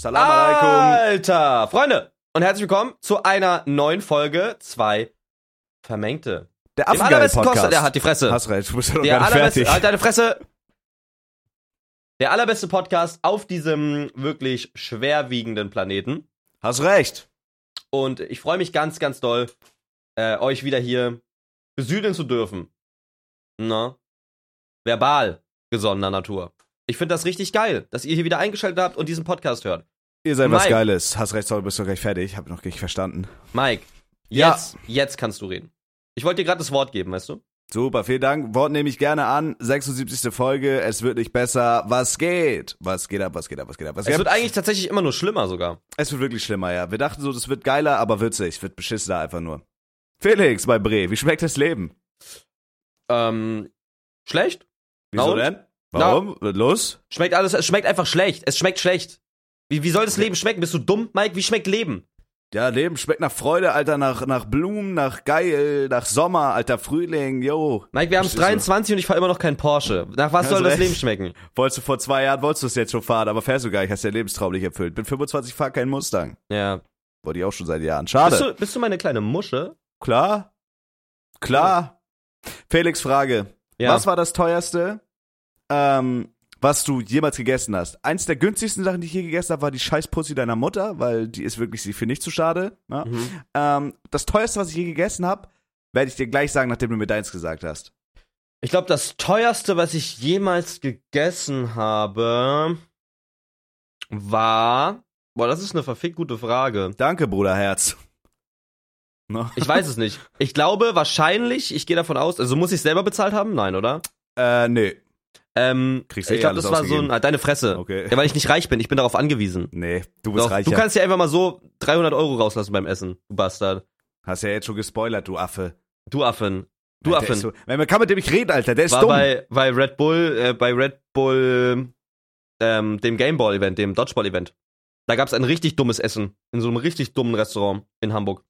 Salam alaikum. Alter, Freunde und herzlich willkommen zu einer neuen Folge zwei Vermengte. Der allerbesten Affengeil-Podcast. Costa, der hat die Fresse. Hast recht, du bist ja noch Der allerbeste, halt deine Fresse. Der allerbeste Podcast auf diesem wirklich schwerwiegenden Planeten. Hast recht. Und ich freue mich ganz, ganz doll, äh, euch wieder hier besüdeln zu dürfen. Na? Verbal gesonnener Natur. Ich finde das richtig geil, dass ihr hier wieder eingeschaltet habt und diesen Podcast hört. Ihr seid was Mike. Geiles. Hast recht, sorry, bist du gleich fertig. Hab noch nicht verstanden. Mike, Ja. jetzt, jetzt kannst du reden. Ich wollte dir gerade das Wort geben, weißt du? Super, vielen Dank. Wort nehme ich gerne an. 76. Folge. Es wird nicht besser. Was geht? Was geht ab? Was geht ab? Was geht ab? Was Es geht wird ab? eigentlich tatsächlich immer nur schlimmer sogar. Es wird wirklich schlimmer, ja. Wir dachten so, das wird geiler, aber wird's nicht. Es wird beschissener einfach nur. Felix bei Bre, wie schmeckt das Leben? Ähm, schlecht? Wieso Na denn? Warum? Wird los? Schmeckt alles, es schmeckt einfach schlecht. Es schmeckt schlecht. Wie, wie soll das Leben schmecken? Bist du dumm, Mike? Wie schmeckt Leben? Ja, Leben schmeckt nach Freude, Alter, nach, nach Blumen, nach geil, nach Sommer, alter Frühling, yo. Mike, wir haben Verstehst du? 23 und ich fahre immer noch keinen Porsche. Nach was Hast soll das recht. Leben schmecken? Wolltest du vor zwei Jahren, wolltest du es jetzt schon fahren, aber fährst du gar nicht, hast deinen Lebenstraum nicht erfüllt. Bin 25, fahr keinen Mustang. Ja. Wollte ich auch schon seit Jahren. Schade. Bist du, bist du meine kleine Musche? Klar? Klar. Felix Frage. Ja. Was war das teuerste, ähm, was du jemals gegessen hast? Eins der günstigsten Sachen, die ich je gegessen habe, war die Scheißpussy deiner Mutter, weil die ist wirklich sie für nicht zu schade. Ne? Mhm. Ähm, das teuerste, was ich je gegessen habe, werde ich dir gleich sagen, nachdem du mir deins gesagt hast. Ich glaube, das teuerste, was ich jemals gegessen habe, war. Boah, das ist eine verfickt gute Frage. Danke, Bruderherz. Ne? Ich weiß es nicht. Ich glaube wahrscheinlich, ich gehe davon aus, also muss ich selber bezahlt haben? Nein, oder? Äh, nee. Ähm, Kriegst du eh ich glaube, alles das war so ausgegeben. ein. Ah, deine Fresse. Okay. Ja, weil ich nicht reich bin, ich bin darauf angewiesen. Nee, du bist Doch, reicher. du kannst dir einfach mal so 300 Euro rauslassen beim Essen, du Bastard. Hast ja jetzt schon gespoilert, du Affe. Du Affen. Du Alter, Affen. So, man kann mit dem nicht reden, Alter. Der ist war dumm. bei, bei Red Bull, äh, bei Red Bull, ähm, dem Gameball-Event, dem Dodgeball-Event. Da gab's ein richtig dummes Essen in so einem richtig dummen Restaurant in Hamburg.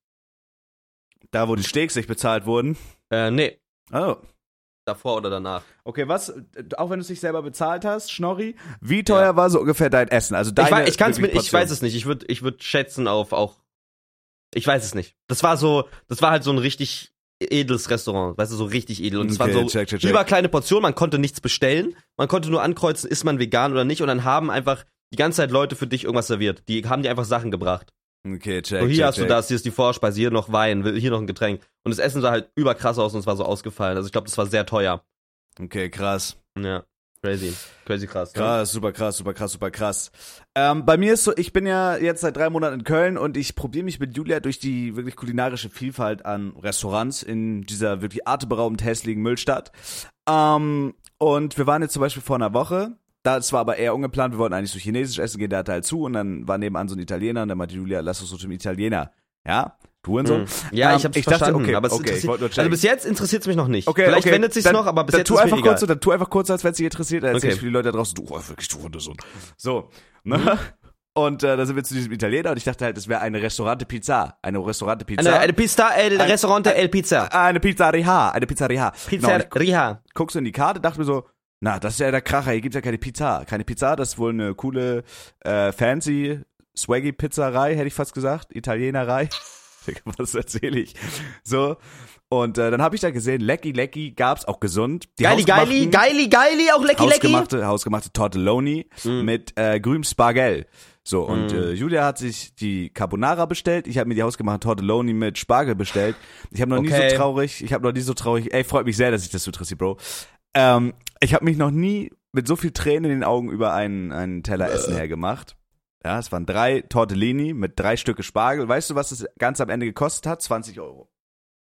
da, wo die Steaks nicht bezahlt wurden. Äh, nee, Oh. Davor oder danach. Okay, was, auch wenn du es nicht selber bezahlt hast, Schnorri, wie teuer war so ungefähr dein Essen? Also Ich, deine ich kann's wirklich mit, ich weiß es nicht. Ich würde, ich würde schätzen auf auch. Ich weiß es nicht. Das war so, das war halt so ein richtig edles Restaurant, weißt du, so richtig edel. Und es Okay, waren so check, check, check. überkleine Portionen, man konnte nichts bestellen, man konnte nur ankreuzen, ist man vegan oder nicht, und dann haben einfach die ganze Zeit Leute für dich irgendwas serviert. Die haben dir einfach Sachen gebracht. Okay, check, So, hier check, hast check. du das, hier ist die Vorspeise, hier noch Wein, hier noch ein Getränk. Und das Essen sah halt überkrass aus und es war so ausgefallen. Also ich glaube, das war sehr teuer. Okay, krass. Ja, crazy. Crazy krass. Ne? Krass, super krass, super krass, super krass. Ähm, bei mir ist so, ich bin ja jetzt seit drei Monaten in Köln und ich probiere mich mit Julia durch die wirklich kulinarische Vielfalt an Restaurants in dieser wirklich atemberaubend hässlichen Müllstadt. Ähm, und wir waren jetzt zum Beispiel vor einer Woche. Das war aber eher ungeplant. Wir wollten eigentlich so chinesisch essen gehen, der hatte halt zu und dann war nebenan so ein Italiener und dann meinte Julia, lass uns so zum Italiener. Ja? Du und so. Mhm. Ja, Ähm, ich hab's ich dachte, verstanden, okay, aber es okay, ich nur also checken. bis jetzt interessiert es mich noch nicht. Okay, Vielleicht okay. wendet sich's dann, noch, aber bis dann jetzt tu ist einfach mir egal. kurz, so, Dann tu einfach kurz, als wenn es dich interessiert. Erzähl Okay. ich für die Leute da draußen, du, oh, wirklich, du Hundesohn. So, ne? Mhm. Und äh, da sind wir zu diesem Italiener und ich dachte halt, es wäre eine Restaurante Pizza. Eine Restaurante Pizza. Eine, eine Pizza, el Ein- Restaurante El Pizza. Eine Pizzeria. Eine Pizzeria. Genau, und ich Pizzeria. guck so in die Karte, dachte mir so, na, das ist ja der Kracher, hier gibt's ja keine Pizza. Keine Pizza, das ist wohl eine coole, äh, fancy, swaggy Pizzerei, hätte ich fast gesagt. Italienerei. Was erzähle ich? So. Und äh, dann habe ich da gesehen, Lecky Lecky gab's auch gesund. Die Geili, geili, geili, geili, auch lecky, lecky. hausgemachte, hausgemachte Tortelloni Mm. mit äh, grünem Spargel. So, und Mm. äh, Julia hat sich die Carbonara bestellt. Ich habe mir die hausgemachte Tortelloni mit Spargel bestellt. Ich habe noch nie Okay. so traurig, ich habe noch nie so traurig, ey, freut mich sehr, dass ich das so interessiert, Bro. Ähm, ich habe mich noch nie mit so viel Tränen in den Augen über einen, einen Teller Essen hergemacht. Ja, es waren drei Tortellini mit drei Stücke Spargel. Weißt du, was das ganz am Ende gekostet hat? 20 Euro.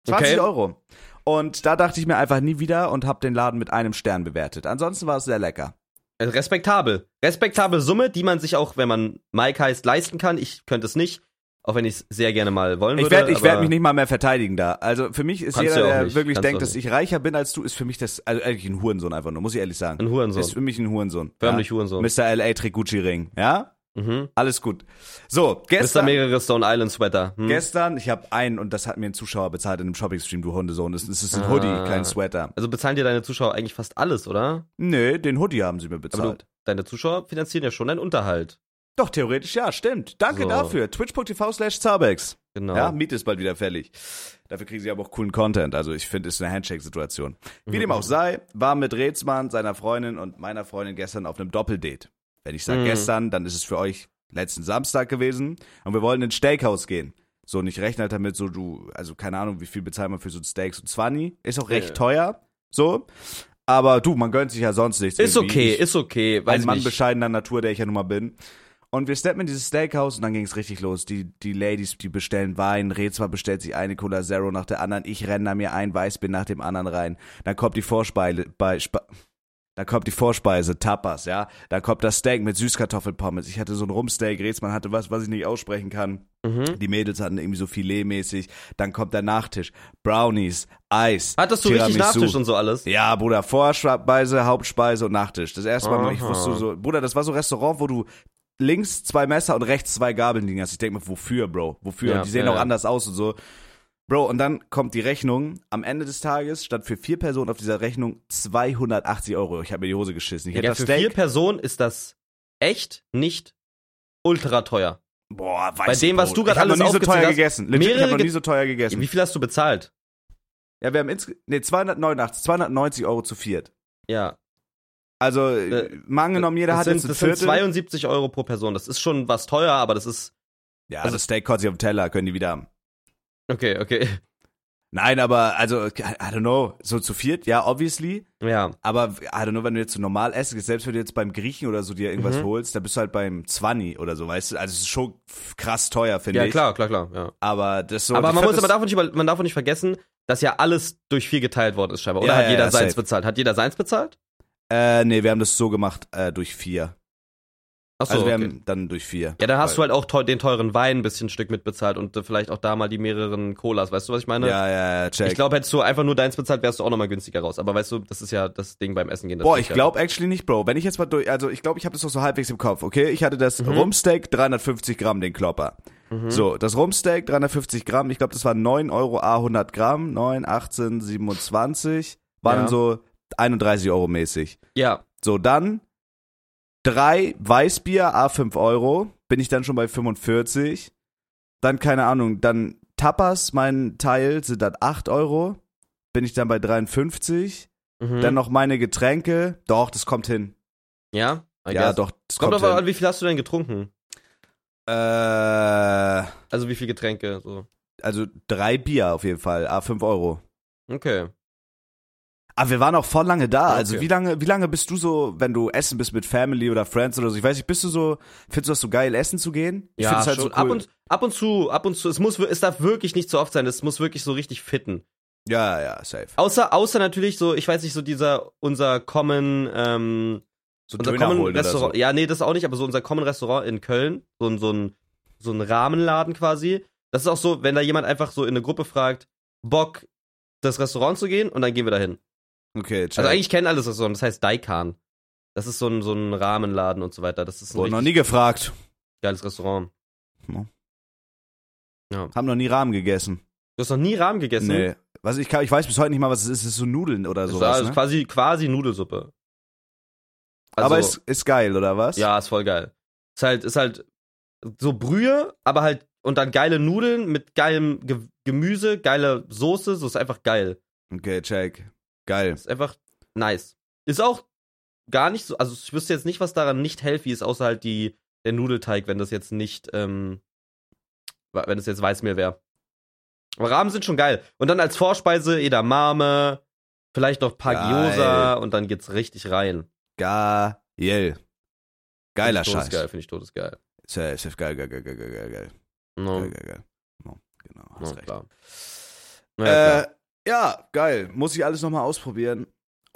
20 Okay. Euro. Und da dachte ich mir einfach nie wieder und habe den Laden mit einem Stern bewertet. Ansonsten war es sehr lecker. Respektabel. Respektable Summe, die man sich auch, wenn man Mike heißt, leisten kann. Ich könnte es nicht, auch wenn ich es sehr gerne mal wollen Ich würde. werde ich werd aber- mich nicht mal mehr verteidigen da. Also für mich ist jeder, der nicht. wirklich Kannst denkt, dass ich reicher bin als du, ist für mich das, also eigentlich ein Hurensohn einfach nur, muss ich ehrlich sagen. Ein Hurensohn. Ist für mich ein Hurensohn. Förmlich ja? Hurensohn. Mr. L.A. Trigucci Ring, ja? Mhm. Alles gut. So, Mr. gestern, mehrere Stone Island Sweater. Hm? gestern, ich habe einen, und das hat mir ein Zuschauer bezahlt in einem Shopping-Stream, du Hundesohn. Das, das ist ein Ah. Hoodie, kein Sweater. Also bezahlen dir deine Zuschauer eigentlich fast alles, oder? Nö, den Hoodie haben sie mir Aber du, bezahlt. deine Zuschauer finanzieren ja schon deinen Unterhalt. Doch, theoretisch ja, stimmt. Danke So. dafür. Twitch.tv slash Zabex. Genau. Ja, Miete ist bald wieder fällig. Dafür kriegen sie aber auch coolen Content. Also ich finde, es ist eine Handshake-Situation. Wie dem auch sei, war mit Rätsmann, seiner Freundin und meiner Freundin gestern auf einem Doppeldate. Wenn ich sage Mhm. gestern, dann ist es für euch letzten Samstag gewesen und wir wollen ins Steakhouse gehen. So, und ich rechne halt damit, so du, also keine Ahnung, wie viel bezahlt man für so ein Steak, so 20, ist auch recht Ja. teuer, so. Aber du, man gönnt sich ja sonst nichts. Ist irgendwie. okay, Ich- ist okay. Weiß ein Mann nicht. bescheidener Natur, der ich ja nun mal bin. Und wir steppen in dieses Steakhouse und dann ging es richtig los. Die, die Ladies, die bestellen Wein, Rezwa bestellt sich eine Cola Zero nach der anderen, ich renne da mir ein Weißbier nach dem anderen rein. Dann kommt die Vorspeise, bei, dann kommt die Vorspeise, Tapas, ja. Dann kommt das Steak mit Süßkartoffelpommes. Ich hatte so ein Rumsteak, Rätsmann hatte was, was ich nicht aussprechen kann. Mhm. Die Mädels hatten irgendwie so Filetmäßig. Dann kommt der Nachtisch, Brownies, Eis, Hattest du richtig Tiramisu. Nachtisch und so alles? Ja, Bruder, Vorspeise, Hauptspeise und Nachtisch. Das erste Mal, ich wusste so, Bruder, das war so ein Restaurant, wo du links zwei Messer und rechts zwei Gabeln liegen hast. Ich denke mir, wofür, Bro? Wofür? Ja, und die sehen ja, auch ja. anders aus und so. Bro, und dann kommt die Rechnung. Am Ende des Tages stand für vier Personen auf dieser Rechnung 280 Euro. Ich habe mir die Hose geschissen. Ich Ja, das für vier Steak. Personen ist das echt nicht ultra teuer. Boah, weiß Bei ich, dem, was Bro. du gerade Ich hab noch alles nie so teuer hast, gegessen. Legit, ich habe noch nie so teuer gegessen. Wie viel hast du bezahlt? Ja, wir haben ins, nee, 289, 290 Euro zu viert. Ja. Also, Äh, mal angenommen, jeder hat sind, jetzt ein das sind Viertel. 72 Euro pro Person. Das ist schon was teuer, aber das ist. ja, also- das Steak kotzt auf dem Teller, können die wieder haben. Okay, okay. Nein, aber also, I don't know, so zu viert, ja, obviously. Ja. Aber I don't know, wenn du jetzt so normal essen gehst, selbst wenn du jetzt beim Griechen oder so dir irgendwas Mhm. holst, da bist du halt beim 20 oder so, weißt du? Also es ist schon krass teuer, finde Ja, ich. klar, klar, klar. Ja. Aber das so. aber man muss aber davon nicht, man darf auch nicht vergessen, dass ja alles durch vier geteilt worden ist, scheinbar. Oder Ja, hat ja, jeder ja, seins safe. bezahlt? Hat jeder seins bezahlt? Äh, nee, wir haben das so gemacht, äh, durch vier. Achso, also wir okay. haben dann durch vier. Ja, dann hast du halt auch teu den teuren Wein ein bisschen Stück mitbezahlt und äh, vielleicht auch da mal die mehreren Colas. Weißt du, was ich meine? Ja, ja, ja, check. Ich glaube, hättest du einfach nur deins bezahlt, wärst du auch nochmal günstiger raus. Aber weißt du, das ist ja das Ding beim Essen gehen. das Boah, ich glaube actually nicht, Bro. Wenn ich jetzt mal durch, also ich glaube, ich habe das doch so halbwegs im Kopf, okay? Ich hatte das Mhm. Rumsteak, 350 Gramm, den Klopper. Mhm. So, das Rumsteak, 350 Gramm, ich glaube, das waren 9 Euro A 100 Gramm, 9, 18, 27, waren Ja. so 31 Euro mäßig. Ja, So, dann drei Weißbier A 5 Euro, bin ich dann schon bei 45. Dann, keine Ahnung, dann Tapas, mein Teil, sind dann 8 Euro, bin ich dann bei 53. mhm. Dann noch meine Getränke, doch, das kommt hin. ja, I Ja, guess. doch, das Kommt kommt, drauf an, wie viel hast du denn getrunken? Äh, Also wie viel Getränke? So. also drei Bier auf jeden Fall, A 5 Euro. Okay. Aber wir waren auch voll lange da. Also okay. wie lange, wie lange bist du so, wenn du essen bist mit Family oder Friends oder so? Ich weiß nicht, bist du so, findest du das so geil, essen zu gehen? Ich Ja, find's halt schon. so cool. ab, und, ab und zu, ab und zu. Es muss, es darf wirklich nicht so oft sein. Es muss wirklich so richtig fitten. ja, ja, safe. Außer, außer natürlich so, ich weiß nicht, so dieser, unser Common, ähm, So unser Döner Common Restaurant. so. Ja, nee, das auch nicht, aber so unser Common Restaurant in Köln. So ein, so ein, so ein Rahmenladen quasi. Das ist auch so, wenn da jemand einfach so in eine Gruppe fragt, Bock, das Restaurant zu gehen und dann gehen wir dahin. Okay, check. Also eigentlich kennen alle das Restaurant, das heißt Daikan. Das ist so ein, so ein Rahmenladen und so weiter. Das ist Wurde noch nie gefragt. geiles Restaurant. Haben noch nie Rahmen gegessen. Du hast noch nie Rahmen gegessen? Nee. Was ich, kann, ich weiß bis heute nicht mal, was es ist. Es ist so Nudeln oder sowas. also Ne? quasi, quasi Nudelsuppe. Also, Aber ist, ist geil, oder was? ja, ist voll geil. Ist halt, ist halt so Brühe, aber halt, und dann geile Nudeln mit geilem Ge Gemüse, geile Soße, so ist einfach geil. Okay, check. Geil. Ist einfach nice. Ist auch gar nicht so, also ich wüsste jetzt nicht, was daran nicht healthy ist, außer halt die, der Nudelteig, wenn das jetzt nicht, ähm, wenn es jetzt Weißmehl wäre. Aber Rahmen sind schon geil. Und dann als Vorspeise Edamame, vielleicht noch ein paar Geil. Gyoza und dann geht's richtig rein. Geil. Geiler Scheiß. Todesgeil, finde ich todesgeil. Safe, safe, geil, geil, geil, geil, geil, geil, geil. No, Geil, geil, geil. No, genau, hast no, recht. klar. Ja, Äh, klar. Ja, geil. Muss ich alles nochmal ausprobieren.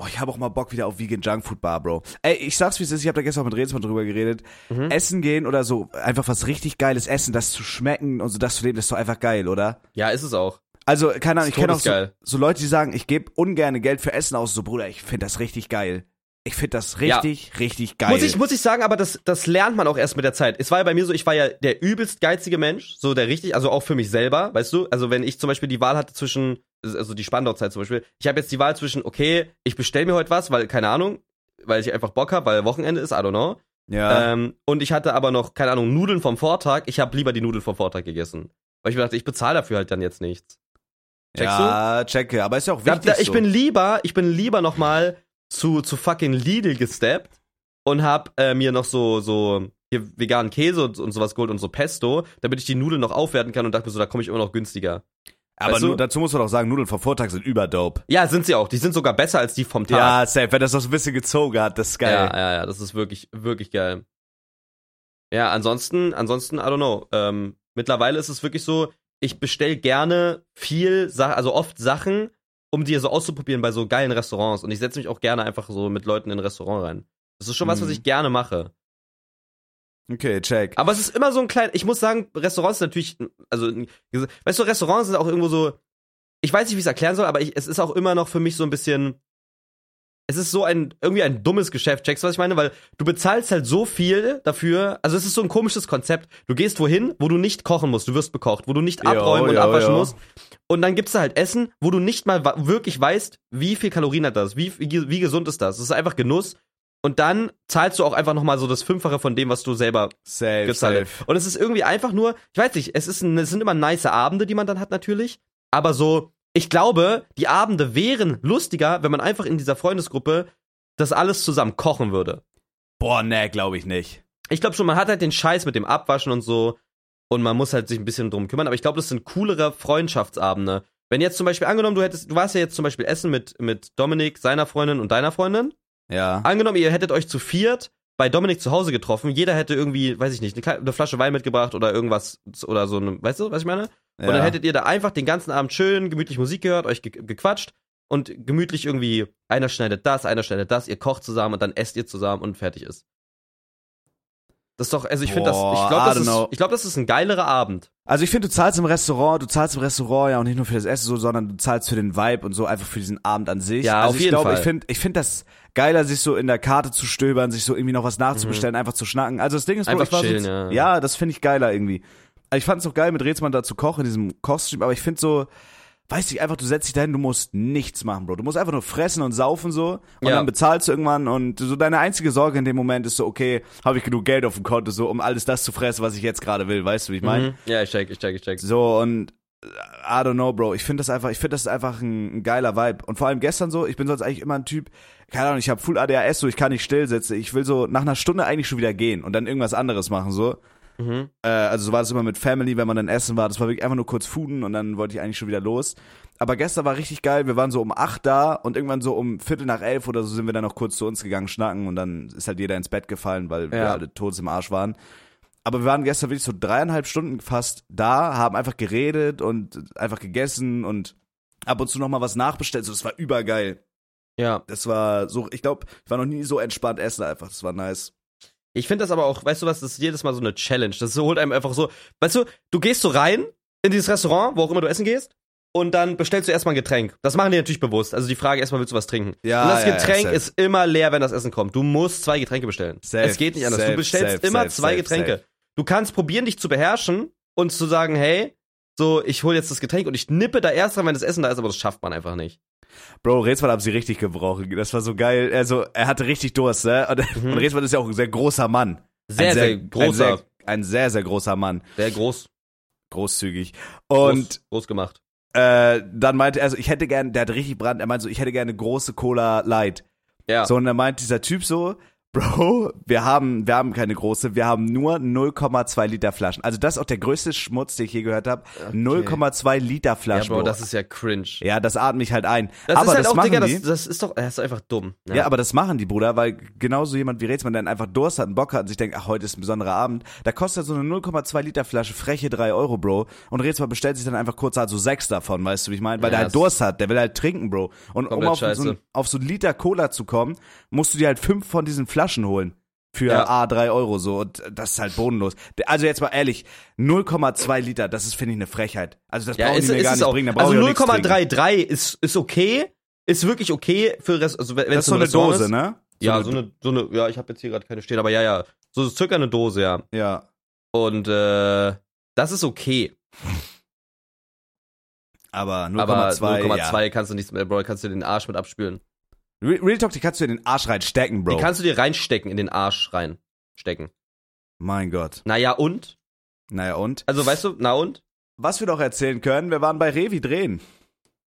Oh, ich habe auch mal Bock wieder auf Vegan Junkfood Bar, Bro. Ey, ich sag's wie es ist, ich habe da gestern auch mit Redesmann drüber geredet. Mhm. Essen gehen oder so, einfach was richtig geiles essen, das zu schmecken und so das zu leben, das ist doch einfach geil, oder? ja, ist es auch. Also, keine Ahnung, ich kenne auch so, so Leute, die sagen, ich gebe ungerne Geld für Essen aus. So, Bruder, ich finde das richtig geil. Ich finde das Ja. richtig, richtig geil. Muss ich, muss ich sagen, aber das, das lernt man auch erst mit der Zeit. Es war ja bei mir so, ich war ja der übelst geizige Mensch, so der richtig, also auch für mich selber, weißt du? Also wenn ich zum Beispiel die Wahl hatte zwischen, also die Spandau-Zeit zum Beispiel, ich habe jetzt die Wahl zwischen, okay, ich bestell mir heute was, weil, keine Ahnung, weil ich einfach Bock habe, weil Wochenende ist, I don't know. Ja. Ähm, und ich hatte aber noch, keine Ahnung, Nudeln vom Vortag. Ich habe lieber die Nudeln vom Vortag gegessen. Weil ich mir dachte, ich bezahle dafür halt dann jetzt nichts. Checkst ja, checke. Aber ist ja auch Da, wichtig. da, ich so. bin lieber, ich bin lieber noch mal zu, zu fucking Lidl gesteppt und hab äh, mir noch so, so hier veganen Käse und, und sowas geholt und so Pesto, damit ich die Nudeln noch aufwerten kann und dachte mir so, da komme ich immer noch günstiger. Aber weißt du? dazu muss man doch sagen, Nudeln vom Vortag sind überdope. Ja, sind sie auch. Die sind sogar besser als die vom Tag. Ja, safe. Wenn das noch so ein bisschen gezogen hat, das ist geil. Ja, ja, ja, das ist wirklich, wirklich geil. Ja, ansonsten, ansonsten, I don't know. Ähm, mittlerweile ist es wirklich so, ich bestell gerne viel, also oft Sachen, um die so auszuprobieren bei so geilen Restaurants. Und ich setze mich auch gerne einfach so mit Leuten in ein Restaurant rein. Das ist schon was, was Mhm. ich gerne mache. Okay, check. Aber es ist immer so ein klein, ich muss sagen, Restaurants sind natürlich, also, weißt du, Restaurants sind auch irgendwo so, ich weiß nicht, wie ich es erklären soll, aber ich, es ist auch immer noch für mich so ein bisschen, es ist so ein, irgendwie ein dummes Geschäft, checkst du, was ich meine? Weil du bezahlst halt so viel dafür, also es ist so ein komisches Konzept. Du gehst wohin, wo du nicht kochen musst, du wirst bekocht, wo du nicht Jo, abräumen und jo, abwaschen jo. musst. Und dann gibt's da halt Essen, wo du nicht mal wirklich weißt, wie viel Kalorien hat das, wie, wie, wie gesund ist das. Das ist einfach Genuss. Und dann zahlst du auch einfach nochmal so das Fünffache von dem, was du selber Safe, gezahlt. safe. Und es ist irgendwie einfach nur, ich weiß nicht, es, ist ein, es sind immer nice Abende, die man dann hat natürlich, aber so, ich glaube, die Abende wären lustiger, wenn man einfach in dieser Freundesgruppe das alles zusammen kochen würde. Boah, nee, glaube ich nicht. Ich glaube schon, man hat halt den Scheiß mit dem Abwaschen und so und man muss halt sich ein bisschen drum kümmern, aber ich glaube, das sind coolere Freundschaftsabende. Wenn jetzt zum Beispiel angenommen, du hättest, du warst ja jetzt zum Beispiel essen mit, mit Dominik, seiner Freundin und deiner Freundin Ja. Angenommen, ihr hättet euch zu viert bei Dominik zu Hause getroffen, jeder hätte irgendwie, weiß ich nicht, eine, eine Flasche Wein mitgebracht oder irgendwas oder so, eine, weißt du, was ich meine? Und ja. dann hättet ihr da einfach den ganzen Abend schön gemütlich Musik gehört, euch ge gequatscht und gemütlich irgendwie, einer schneidet das, einer schneidet das, ihr kocht zusammen und dann esst ihr zusammen und fertig ist. Das ist doch, also ich finde das, ich glaube, das, ist- ich glaub, das ist ein geilerer Abend. Also ich finde, du zahlst im Restaurant, du zahlst im Restaurant ja auch nicht nur für das Essen so, sondern du zahlst für den Vibe und so einfach für diesen Abend an sich. Ja, also auf ich jeden glaube, Fall. ich finde, ich finde das geiler, sich so in der Karte zu stöbern, sich so irgendwie noch was nachzubestellen, einfach zu schnacken. Also das Ding ist, Mhm. Einfach ich chillen, so, ja. ja, das finde ich geiler irgendwie. Also ich fand es auch geil, mit Rätsmann da zu kochen in diesem Kochstream, aber ich finde so, weiß ich einfach, du setzt dich dahin, du musst nichts machen, Bro. Du musst einfach nur fressen und saufen so und Ja. dann bezahlst du irgendwann und so deine einzige Sorge in dem Moment ist so, okay, habe ich genug Geld auf dem Konto, so um alles das zu fressen, was ich jetzt gerade will, weißt du, wie ich meine? Mhm. Ja, ich check, ich check, ich check. So und äh, I don't know, Bro. Ich finde das einfach, ich finde das ist einfach ein, ein geiler Vibe. Und vor allem gestern so, ich bin sonst eigentlich immer ein Typ, keine Ahnung, ich habe Full ADHS, so ich kann nicht still sitzen. Ich will so nach einer Stunde eigentlich schon wieder gehen und dann irgendwas anderes machen so. Mhm. Äh, also so war das immer mit Family, wenn man dann essen war. Das war wirklich einfach nur kurz fooden und dann wollte ich eigentlich schon wieder los. Aber gestern war richtig geil. Wir waren so um acht da und irgendwann so um Viertel nach elf oder so sind wir dann noch kurz zu uns gegangen, schnacken und dann ist halt jeder ins Bett gefallen, weil wir Ja. alle tot im Arsch waren. Aber wir waren gestern wirklich so dreieinhalb Stunden fast da, haben einfach geredet und einfach gegessen und ab und zu noch mal was nachbestellt. So, das war übergeil. Ja. Das war so, ich glaube, ich war noch nie so entspannt essen einfach. Das war nice. Ich finde das aber auch, weißt du was, das ist jedes Mal so eine Challenge. Das holt einem einfach so, weißt du, du gehst so rein in dieses Restaurant, wo auch immer du essen gehst, und dann bestellst du erstmal ein Getränk. Das machen die natürlich bewusst. Also die Frage erstmal, willst du was trinken? Ja, und das ja, ja, Getränk safe. ist immer leer, wenn das Essen kommt. Du musst zwei Getränke bestellen. Safe, es geht nicht anders. safe, du bestellst safe, immer zwei Getränke. Du kannst probieren, dich zu beherrschen und zu sagen, hey, so, ich hole jetzt das Getränk und ich nippe da erst rein, wenn das Essen da ist, aber das schafft man einfach nicht. Bro, Rätsmann haben sie richtig gebrochen. Das war so geil. Also, er hatte richtig Durst, ne? Und, Mhm. und Rätsmann ist ja auch ein sehr großer Mann. Sehr, ein sehr, Ein großer. sehr, ein sehr, sehr großer Mann. Sehr groß. Großzügig. groß Und groß gemacht. äh, dann meinte er, also ich hätte gern, der hat richtig Brand, er meinte so, ich hätte gerne große Cola Light. Ja. So, und dann meint dieser Typ so, Bro, wir haben, wir haben keine große, wir haben nur 0,2 Liter Flaschen. Also das ist auch der größte Schmutz, den ich je gehört habe. 0,2 Liter ja, Flaschen. Bro, das ist ja cringe. ja, das atme ich halt ein. Das aber ist halt das auch, machen Digga, die. das, das ist doch, das ist einfach dumm. Ja. aber das machen die, Bruder, weil genauso jemand wie Rätsmann, der dann einfach Durst hat und Bock hat und sich denkt, ach, heute ist ein besonderer Abend, da kostet so eine 0,2 Liter Flasche freche 3 Euro, Bro. Und Rätsmann bestellt sich dann einfach kurz halt so sechs davon, weißt du, wie ich meine? Weil Ja, der halt Durst hat, der will halt trinken, Bro. Und um auf so, auf so einen Liter Cola zu kommen, musst du dir halt fünf von diesen Flaschen holen. Für Ja. A, 3 Euro so. Und das ist halt bodenlos. Also jetzt mal ehrlich, 0,2 Liter, das ist, finde ich, eine Frechheit. Also das Ja, brauchen ist, die mir ist gar nicht auch. bringen, Also brauche ich auch nichts trinken. 0,33 ist, ist okay. Ist wirklich okay für Rest, also wenn Das es ist so eine Restaurant Dose, ist. ne? ja, so eine, so eine, ja, ich habe jetzt hier gerade keine stehen, aber ja, ja. So circa eine Dose, ja. Ja. Und äh, das ist okay. Aber aber 0,2, 0,2 ja. kannst du nicht mehr, Bro, kannst du den Arsch mit abspülen. Re- Real Talk, die kannst du in den Arsch reinstecken, Bro. Die kannst du dir reinstecken in den Arsch rein. stecken. Mein Gott. Naja, und? Naja, und? Also, weißt du, na und? Was wir doch erzählen können, wir waren bei Revi drehen.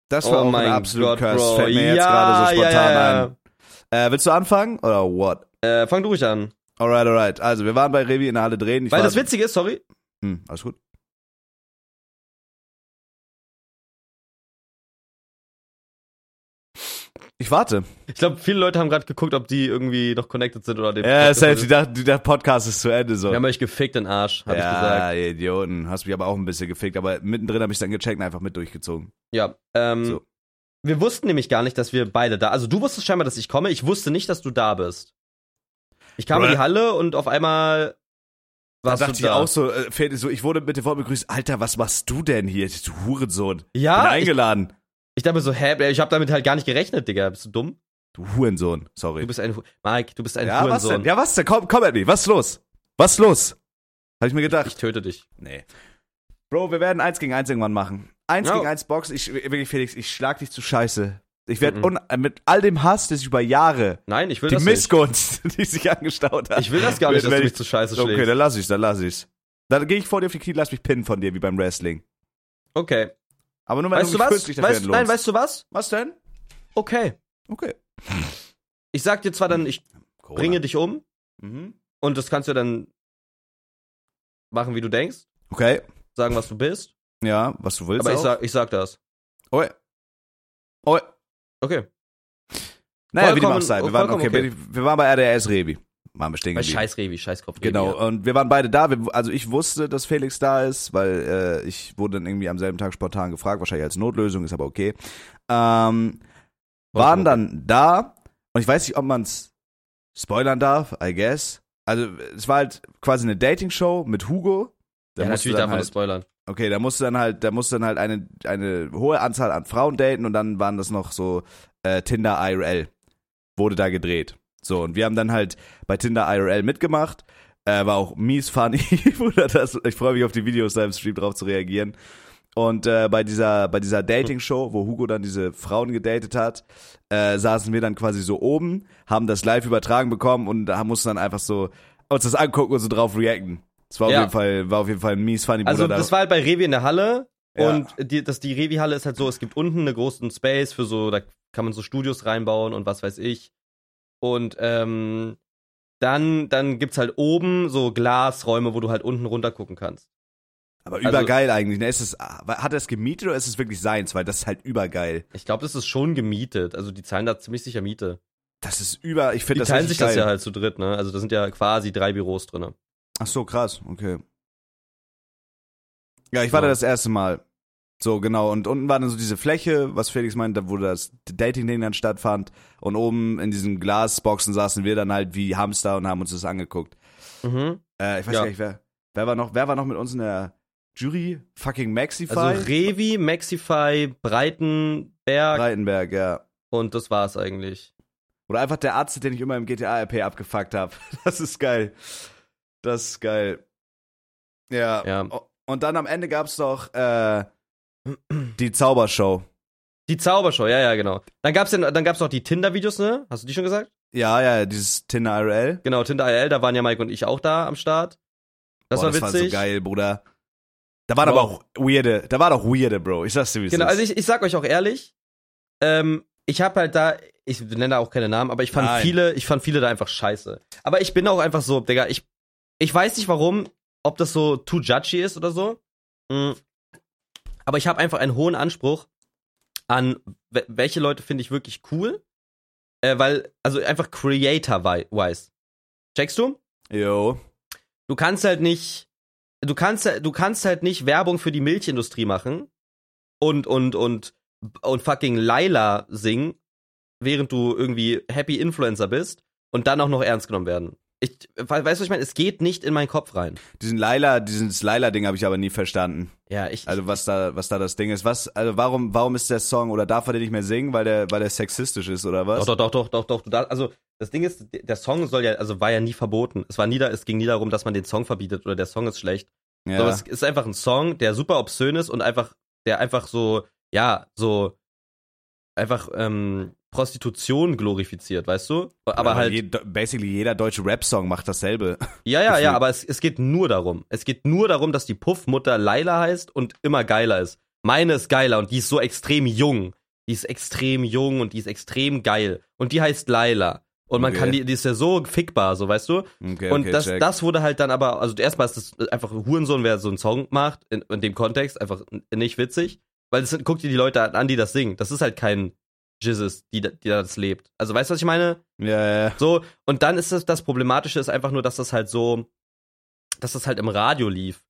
Das war Oh auch mein ein absolut Curse. Fällt mir jetzt Ja, gerade so spontan ja, ja. ein. Äh, willst du anfangen? Oder what? Äh, fang du ruhig an. Alright, alright. Also, wir waren bei Revi in der Halle drehen. Ich Weil das Witzige ist, sorry, Hm, alles gut. Ich warte. ich glaube, viele Leute haben gerade geguckt, ob die irgendwie noch connected sind oder den Ja, Podcast- selbst, die dachten, der Podcast ist zu Ende so. Wir haben euch gefickt in den Arsch, hab ich gesagt. ja, Idioten. Hast mich aber auch ein bisschen gefickt, aber mittendrin habe ich dann gecheckt und einfach mit durchgezogen. Ja, ähm, So. wir wussten nämlich gar nicht, dass wir beide da, also du wusstest scheinbar, dass ich komme, ich wusste nicht, dass du da bist. Ich kam in Bruh. die Halle und auf einmal Da warst dachte du ich da. auch so, äh, so, ich wurde mit dem Wort begrüßt, Alter, was machst du denn hier? Du Hurensohn. Bin ja, ich, eingeladen. ich dachte mir so, hä, ich habe damit halt gar nicht gerechnet, Digga, bist du dumm? Du Hurensohn, sorry. Du bist ein, Mike, du bist ein ja, was Hurensohn. denn? Ja, was denn? Komm, komm me. Was ist los? Was ist los? Hab ich mir gedacht. Ich töte dich. Nee. Bro, wir werden eins gegen eins irgendwann machen. Eins Ja. gegen eins Box. Ich, wirklich, Felix, ich schlag dich zu Scheiße. Ich werde Mhm. mit all dem Hass, das ich über Jahre, Nein, ich will die das nicht. Missgunst, die sich angestaut hat. Ich will das gar nicht, dass du ich- mich zu scheiße Okay, schlägst. dann lass ich's, dann lass ich's. Dann gehe ich vor dir auf die Knie, lass mich pinnen von dir, wie beim Wrestling. Okay. Aber nur wenn Weißt du was? dafür Weißt, nein, weißt du was? Was denn? Okay. Okay. Ich sag dir zwar dann, ich bringe dich um Mhm. und das kannst du dann machen, wie du denkst, Okay. sagen, was du bist, Ja, was du willst aber ich auch. sag, ich sag das. Oi. Oi. Okay. Naja, wie dem auch Vollkommen- sei. Wir waren, vollkommen okay, wir waren bei RDS Rebi. Waren wir stehen geblieben. Scheiß Revi, Scheißkopf Revi. Genau, ja. und wir waren beide da. Wir, also ich wusste, dass Felix da ist, weil äh, ich wurde dann irgendwie am selben Tag spontan gefragt, wahrscheinlich als Notlösung, ist aber okay. Ähm, waren dann da und ich weiß nicht, ob man es spoilern darf, I guess. Also es war halt quasi eine Dating-Show mit Hugo. Da Ja, natürlich darf man halt, das spoilern. Okay, da musste dann halt, da musste dann halt eine, eine hohe Anzahl an Frauen daten und dann waren das noch so äh, Tinder IRL. Wurde da gedreht. So, und wir haben dann halt bei Tinder IRL mitgemacht. Äh, war auch mies funny, Bruder, das, ich freue mich auf die Videos da im Stream drauf zu reagieren. Und äh, bei dieser, bei dieser Dating-Show, wo Hugo dann diese Frauen gedatet hat, äh, saßen wir dann quasi so oben, haben das live übertragen bekommen und da mussten dann einfach so uns das angucken und so drauf reacten. Das war auf Ja. jeden Fall, war auf jeden Fall ein mies funny Also Bruder. das war halt bei Revi in der Halle Ja. und die, das, die Revi-Halle ist halt so, es gibt unten einen großen Space für so, da kann man so Studios reinbauen und was weiß ich. Und ähm, dann, dann gibt's halt oben so Glasräume, wo du halt unten runter gucken kannst. Aber Also- übergeil eigentlich. Ne? Ist es, hat er es gemietet oder ist es wirklich seins? Weil das ist halt übergeil. Ich glaube, das ist schon gemietet. Also die zahlen da ziemlich sicher Miete. Das ist über, ich Die finde das teilen richtig sich das geil. ja halt zu dritt, ne? Also da sind ja quasi drei Büros drinne. Ach so, krass, okay. Ja, ich war Ja. da das erste Mal. So, genau. Und unten war dann so diese Fläche, was Felix meinte, wo das Dating-Ding dann stattfand. Und oben in diesen Glasboxen saßen wir dann halt wie Hamster und haben uns das angeguckt. Mhm. Äh, ich weiß Ja. gar nicht, wer, wer war noch, wer war noch mit uns in der Jury? Fucking Maxify? Also Revi, Maxify, Breitenberg Breitenberg, ja. und das war's eigentlich. Oder einfach der Arzt, den ich immer im GTA-RP abgefuckt habe. Das ist geil. Das ist geil. Ja. Ja. Und dann am Ende gab's doch äh, die Zaubershow. Die Zaubershow, ja, ja, genau. Dann gab's dann, dann gab's noch die Tinder-Videos, ne? Hast du die schon gesagt? Ja, ja, dieses Tinder IRL. Genau, Tinder IL, da waren ja Mike und ich auch da am Start. Das Boah, war das witzig. war so geil, Bruder. Da waren Bro. aber auch weirde, da war doch weirde, Bro. Ich sag's dir, wie es Genau, ist. also ich, ich sag euch auch ehrlich, ähm, ich habe halt da, ich nenne da auch keine Namen, aber ich fand Nein. viele, ich fand viele da einfach scheiße. Aber ich bin auch einfach so, Digga, ich, ich weiß nicht warum, ob das so too judgy ist oder so. Mm. Aber ich habe einfach einen hohen Anspruch an, we- welche Leute finde ich wirklich cool. Äh, weil, also einfach creator-wise. Checkst du? Jo. du kannst halt nicht, du kannst, du kannst halt nicht Werbung für die Milchindustrie machen und, und, und, und fucking Laila singen, während du irgendwie Happy Influencer bist und dann auch noch ernst genommen werden. Ich, we- weißt du, was ich meine? Es geht nicht in meinen Kopf rein. Diesen Laila, dieses Laila-Ding habe ich aber nie verstanden. Ja, ich, Also was da, was da das Ding ist. Was, also warum, warum ist der Song oder darf er den nicht mehr singen, weil der, weil der sexistisch ist oder was? Doch, doch, doch, doch, doch, doch. Also das Ding ist, der Song soll ja, also war ja nie verboten. Es war nie da, es ging nie darum, dass man den Song verbietet oder der Song ist schlecht. Ja. So, es ist einfach ein Song, der super obszön ist und einfach, der einfach so, ja, so einfach, ähm, Prostitution glorifiziert, weißt du? Aber, halt. Je, basically jeder deutsche Rap-Song macht dasselbe. Ja, ja, ja, aber es, es geht nur darum. Es geht nur darum, dass die Puffmutter Laila heißt und immer geiler ist. Meine ist geiler und die ist so extrem jung. Die ist extrem jung und die ist extrem geil. Und die heißt Laila. Und man Okay. kann die, die ist ja so fickbar, so weißt du? Okay, und okay, das, check. das wurde halt dann aber, also erstmal ist das einfach Hurensohn, wer so einen Song macht, in, in dem Kontext, einfach nicht witzig. Weil es sind, guck dir die Leute an, die das singen. Das ist halt kein Jizzes, die, da- die das lebt. Also weißt du, was ich meine? Ja, ja. So, und dann ist das, das Problematische ist einfach nur, dass das halt so, dass das halt im Radio lief.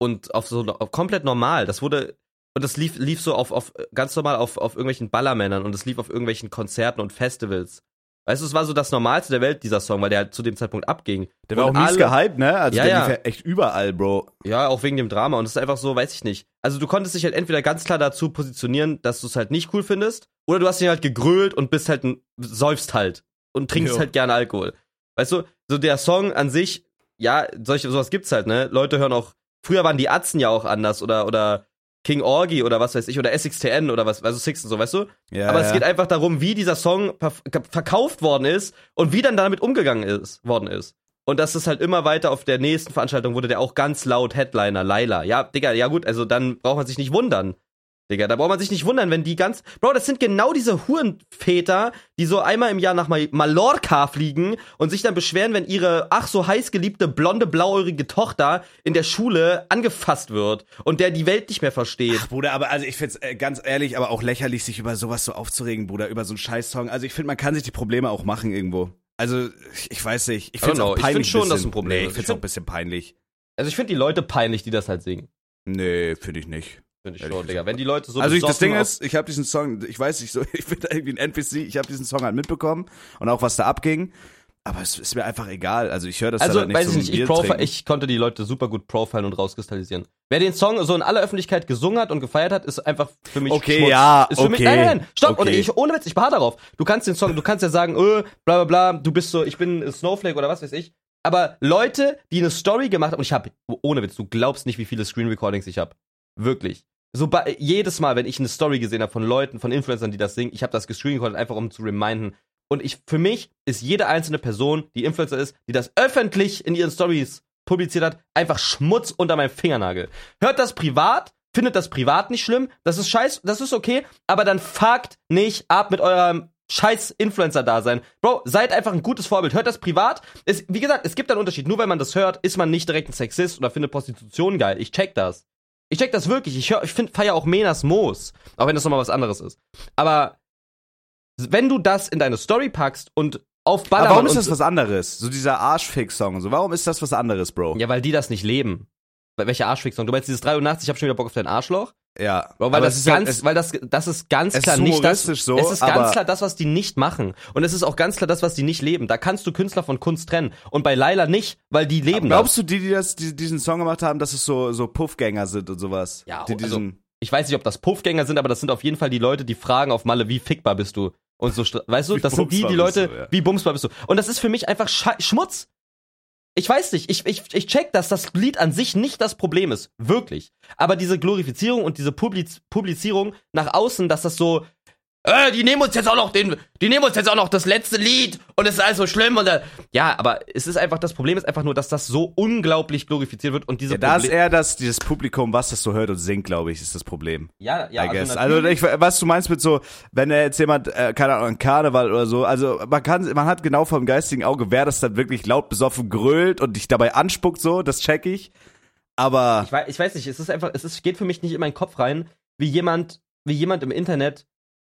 Und auf so auf komplett normal. Das wurde, und das lief, lief so auf, auf ganz normal auf, auf irgendwelchen Ballermännern und es lief auf irgendwelchen Konzerten und Festivals. Weißt du, es war so das Normalste der Welt, dieser Song, weil der halt zu dem Zeitpunkt abging. Der war Und auch mies alle- gehypt, ne? Also Ja, der ja. lief ja echt überall, Bro. Ja, auch wegen dem Drama. Und es ist einfach so, weiß ich nicht. Also du konntest dich halt entweder ganz klar dazu positionieren, dass du es halt nicht cool findest, oder du hast dich halt gegrölt und bist halt ein, säufst halt und trinkst Jo. halt gerne Alkohol. Weißt du, so der Song an sich, ja, solche, sowas gibt's halt, ne? Leute hören auch, früher waren die Atzen ja auch anders oder, oder King Orgy oder was weiß ich, oder SXTN oder was, also Six und so, weißt du? Ja, Aber ja. es geht einfach darum, wie dieser Song ver verkauft worden ist und wie dann damit umgegangen ist, worden ist. Und dass es halt immer weiter auf der nächsten Veranstaltung wurde der auch ganz laut Headliner, Laila. Ja, Digga, ja gut, also dann braucht man sich nicht wundern. Digga, da braucht man sich nicht wundern, wenn die ganz. Bro, das sind genau diese Hurenväter, die so einmal im Jahr nach Ma- Mallorca fliegen und sich dann beschweren, wenn ihre ach so heiß geliebte blonde, blauäugige Tochter in der Schule angefasst wird und der die Welt nicht mehr versteht. Ach, Bruder, aber also ich find's äh, ganz ehrlich, aber auch lächerlich, sich über sowas so aufzuregen, Bruder, über so einen Scheiß-Song. Also ich finde, man kann sich die Probleme auch machen irgendwo. Also, ich, ich weiß nicht. Ich find's know. auch Ich peinlich. find schon, dass ein Problem Nee, ich find's Ich auch ein bisschen peinlich. Also ich finde die Leute peinlich, die das halt singen. Nee, finde ich nicht. Finde ich schon. Digga. Wenn die Leute so also ich, das Ding ist, ich habe diesen Song, ich weiß nicht so, ich bin da irgendwie ein NPC, ich habe diesen Song halt mitbekommen und auch was da abging. Aber es ist mir einfach egal. Also ich höre das Also, halt nicht weiß ich nicht, ich, profi ich konnte die Leute super gut profilen und rauskristallisieren. Wer den Song so in aller Öffentlichkeit gesungen hat und gefeiert hat, ist einfach für mich Okay, Schmutz. ja, ist für mich, okay, Nein, nein, nein, stopp. Und okay. ich, ohne Witz, ich beharre darauf. Du kannst den Song, du kannst ja sagen, äh, bla bla bla, du bist so, ich bin Snowflake oder was weiß ich. Aber Leute, die eine Story gemacht haben, und ich habe, ohne Witz, du glaubst nicht, wie viele Screen Recordings ich habe. Wirklich. So bei, jedes Mal, wenn ich eine Story gesehen habe von Leuten, von Influencern, die das singen, ich habe das gescreen recorded, einfach um zu reminden. Und ich, für mich ist jede einzelne Person, die Influencer ist, die das öffentlich in ihren Stories publiziert hat, einfach Schmutz unter meinem Fingernagel. Hört das privat, findet das privat nicht schlimm, das ist scheiß, das ist okay, aber dann fuckt nicht ab mit eurem scheiß Influencer-Dasein. Bro, seid einfach ein gutes Vorbild. Hört das privat. Es, wie gesagt, es gibt einen Unterschied. Nur wenn man das hört, ist man nicht direkt ein Sexist oder findet Prostitution geil. Ich check das. Ich check das wirklich. Ich, hör, ich find, feier auch Menas Moos. Auch wenn das nochmal was anderes ist. Aber wenn du das in deine Story packst und auf Ballermann Aber warum ist das was anderes? So dieser Arschfix-Song so. Warum ist das was anderes, Bro? Ja, weil die das nicht leben. Welche Arschfix-Song? Du meinst dieses 83, ich hab schon wieder Bock auf dein Arschloch? Ja. Weil das ist ganz, es- weil das, das ist ganz klar ist nicht das. so, es ist ganz klar das, was die nicht machen. Und es ist auch ganz klar das, was die nicht leben. Da kannst du Künstler von Kunst trennen. Und bei Laila nicht, weil die leben das. Glaubst du, die, die das, die diesen Song gemacht haben, dass es so, so Puffgänger sind und sowas? Ja, die also- Ich weiß nicht, ob das Puffgänger sind, aber das sind auf jeden Fall die Leute, die fragen auf Malle, wie fickbar bist du? Und so, weißt du, Wie das sind die, die Leute, du, ja. wie bumsbar bist du. Und das ist für mich einfach Schei- Schmutz. Ich weiß nicht, ich, ich, ich check, dass das Lied an sich nicht das Problem ist. Wirklich. Aber diese Glorifizierung und diese Publiz Publizierung nach außen, dass das so, äh, die nehmen uns jetzt auch noch den, die nehmen uns jetzt auch noch das letzte Lied und es ist alles so schlimm und, äh, ja, aber es ist einfach, das Problem ist einfach nur, dass das so unglaublich glorifiziert wird und diese ja, da ist eher das, dieses Publikum, was das so hört und singt, glaube ich, ist das Problem. ja, ja, I guess. also, Also, ich, was du meinst mit so, wenn er jetzt jemand, äh, keine Ahnung, Karneval oder so, also man kann, man hat genau vom geistigen Auge, wer das dann wirklich laut besoffen grölt und dich dabei anspuckt, so, das check ich. Aber Ich weiß, ich weiß nicht, es ist einfach, es ist, geht für mich nicht in meinen Kopf rein, wie jemand, wie jemand im Internet,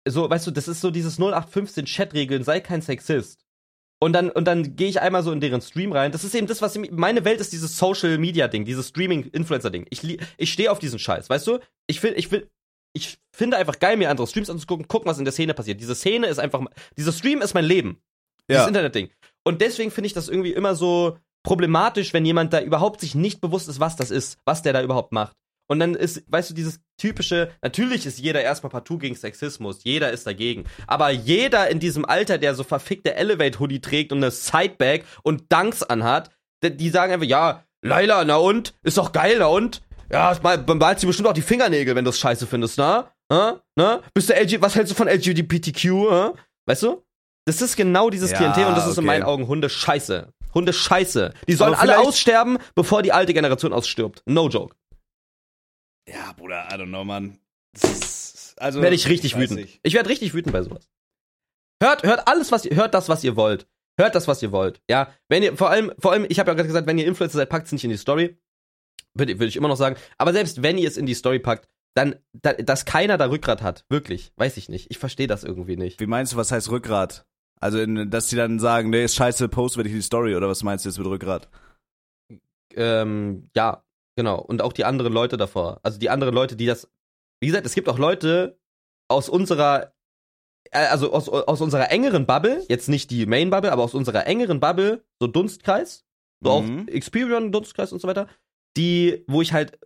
so, weißt du, das ist so dieses 0815 Chat-Regeln, sei kein Sexist. Und dann, und dann gehe ich einmal so in deren Stream rein. Das ist eben das, was ich, meine Welt ist dieses Social Media Ding, dieses Streaming-Influencer-Ding. Ich, li- ich stehe auf diesen Scheiß, weißt du? Ich will, ich will, ich finde einfach geil, mir andere Streams anzugucken, gucken, was in der Szene passiert. Diese Szene ist einfach, dieser Stream ist mein Leben. Dieses ja, Internet-Ding. Und deswegen finde ich das irgendwie immer so problematisch, wenn jemand da überhaupt sich nicht bewusst ist, was das ist, was der da überhaupt macht. Und dann ist, weißt du, dieses typische, natürlich ist jeder erstmal partout gegen Sexismus, jeder ist dagegen. Aber jeder in diesem Alter, der so verfickte Elevate-Hoodie trägt und eine Sidebag und Dunks anhat, die, die sagen einfach, ja, Laila, na und? Ist doch geil, na und? Ja, mal, malst du bestimmt auch die Fingernägel, wenn du es scheiße findest, na? Hä? Na? Bist du LG, was hältst du von LGBTQ, hä? Weißt du? Das ist genau dieses Ja, Klientel und das ist in okay. meinen Augen Hunde scheiße. Hunde scheiße. Die sollen alle aussterben, bevor die alte Generation ausstirbt. No joke. Ja, Bruder, I don't know, Mann. Das ist, also, Werde ich richtig wütend. nicht. Ich werde richtig wütend bei sowas. Hört, hört alles, was ihr, hört das, was ihr wollt. Hört das, was ihr wollt. Ja, wenn ihr, vor allem, vor allem, ich habe ja gerade gesagt, wenn ihr Influencer seid, packt es nicht in die Story. Würde, würde ich immer noch sagen. Aber selbst wenn ihr es in die Story packt, dann, da, dass keiner da Rückgrat hat. Wirklich. Weiß ich nicht. Ich verstehe das irgendwie nicht. Wie meinst du, was heißt Rückgrat? Also, in, dass die dann sagen, nee, ist scheiße, post werde ich in die Story, oder was meinst du jetzt mit Rückgrat? Ähm, ja, genau. Und auch die anderen Leute davor. Also die anderen Leute, die das. Wie gesagt, es gibt auch Leute aus unserer. äh, Also aus, aus unserer engeren Bubble, jetzt nicht die Main Bubble, aber aus unserer engeren Bubble, so Dunstkreis, so Mhm. auch Experion, Dunstkreis und so weiter, die, wo ich halt,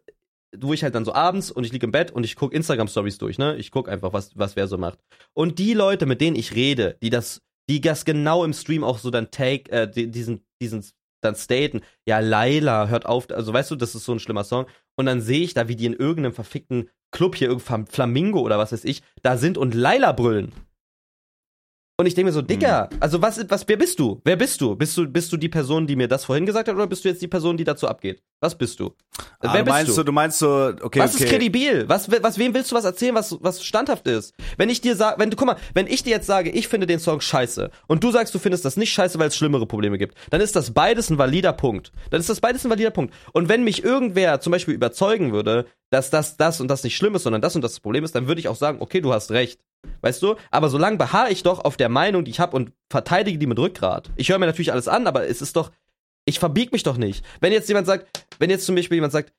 wo ich halt dann so abends und ich liege im Bett und ich gucke Instagram-Stories durch, ne? Ich gucke einfach, was, was wer so macht. Und die Leute, mit denen ich rede, die das, die das genau im Stream auch so dann take, äh, die, diesen, diesen dann staten, ja, Laila, hört auf, also weißt du, das ist so ein schlimmer Song. Und dann sehe ich da, wie die in irgendeinem verfickten Club hier, irgendein Flamingo oder was weiß ich, da sind und Laila brüllen. Und ich denke mir so, Digga, also was, was, wer bist du? Wer bist du? Bist du, bist du die Person, die mir das vorhin gesagt hat, oder bist du jetzt die Person, die dazu abgeht? Was bist du? Ah, wer du bist meinst du? du, du meinst so, okay, was okay. ist kredibil? Was, was, wem willst du was erzählen, was, was standhaft ist? Wenn ich dir sage, wenn du, guck mal, wenn ich dir jetzt sage, ich finde den Song scheiße und du sagst, du findest das nicht scheiße, weil es schlimmere Probleme gibt, dann ist das beides ein valider Punkt. Dann ist das beides ein valider Punkt. Und wenn mich irgendwer zum Beispiel überzeugen würde, dass das, das und das nicht schlimm ist, sondern das und das, das Problem ist, dann würde ich auch sagen, okay, du hast recht. Weißt du? Aber solange beharre ich doch auf der Meinung, die ich habe und verteidige die mit Rückgrat. Ich höre mir natürlich alles an, aber es ist doch, ich verbieg mich doch nicht. Wenn jetzt jemand sagt, wenn jetzt zum Beispiel jemand sagt,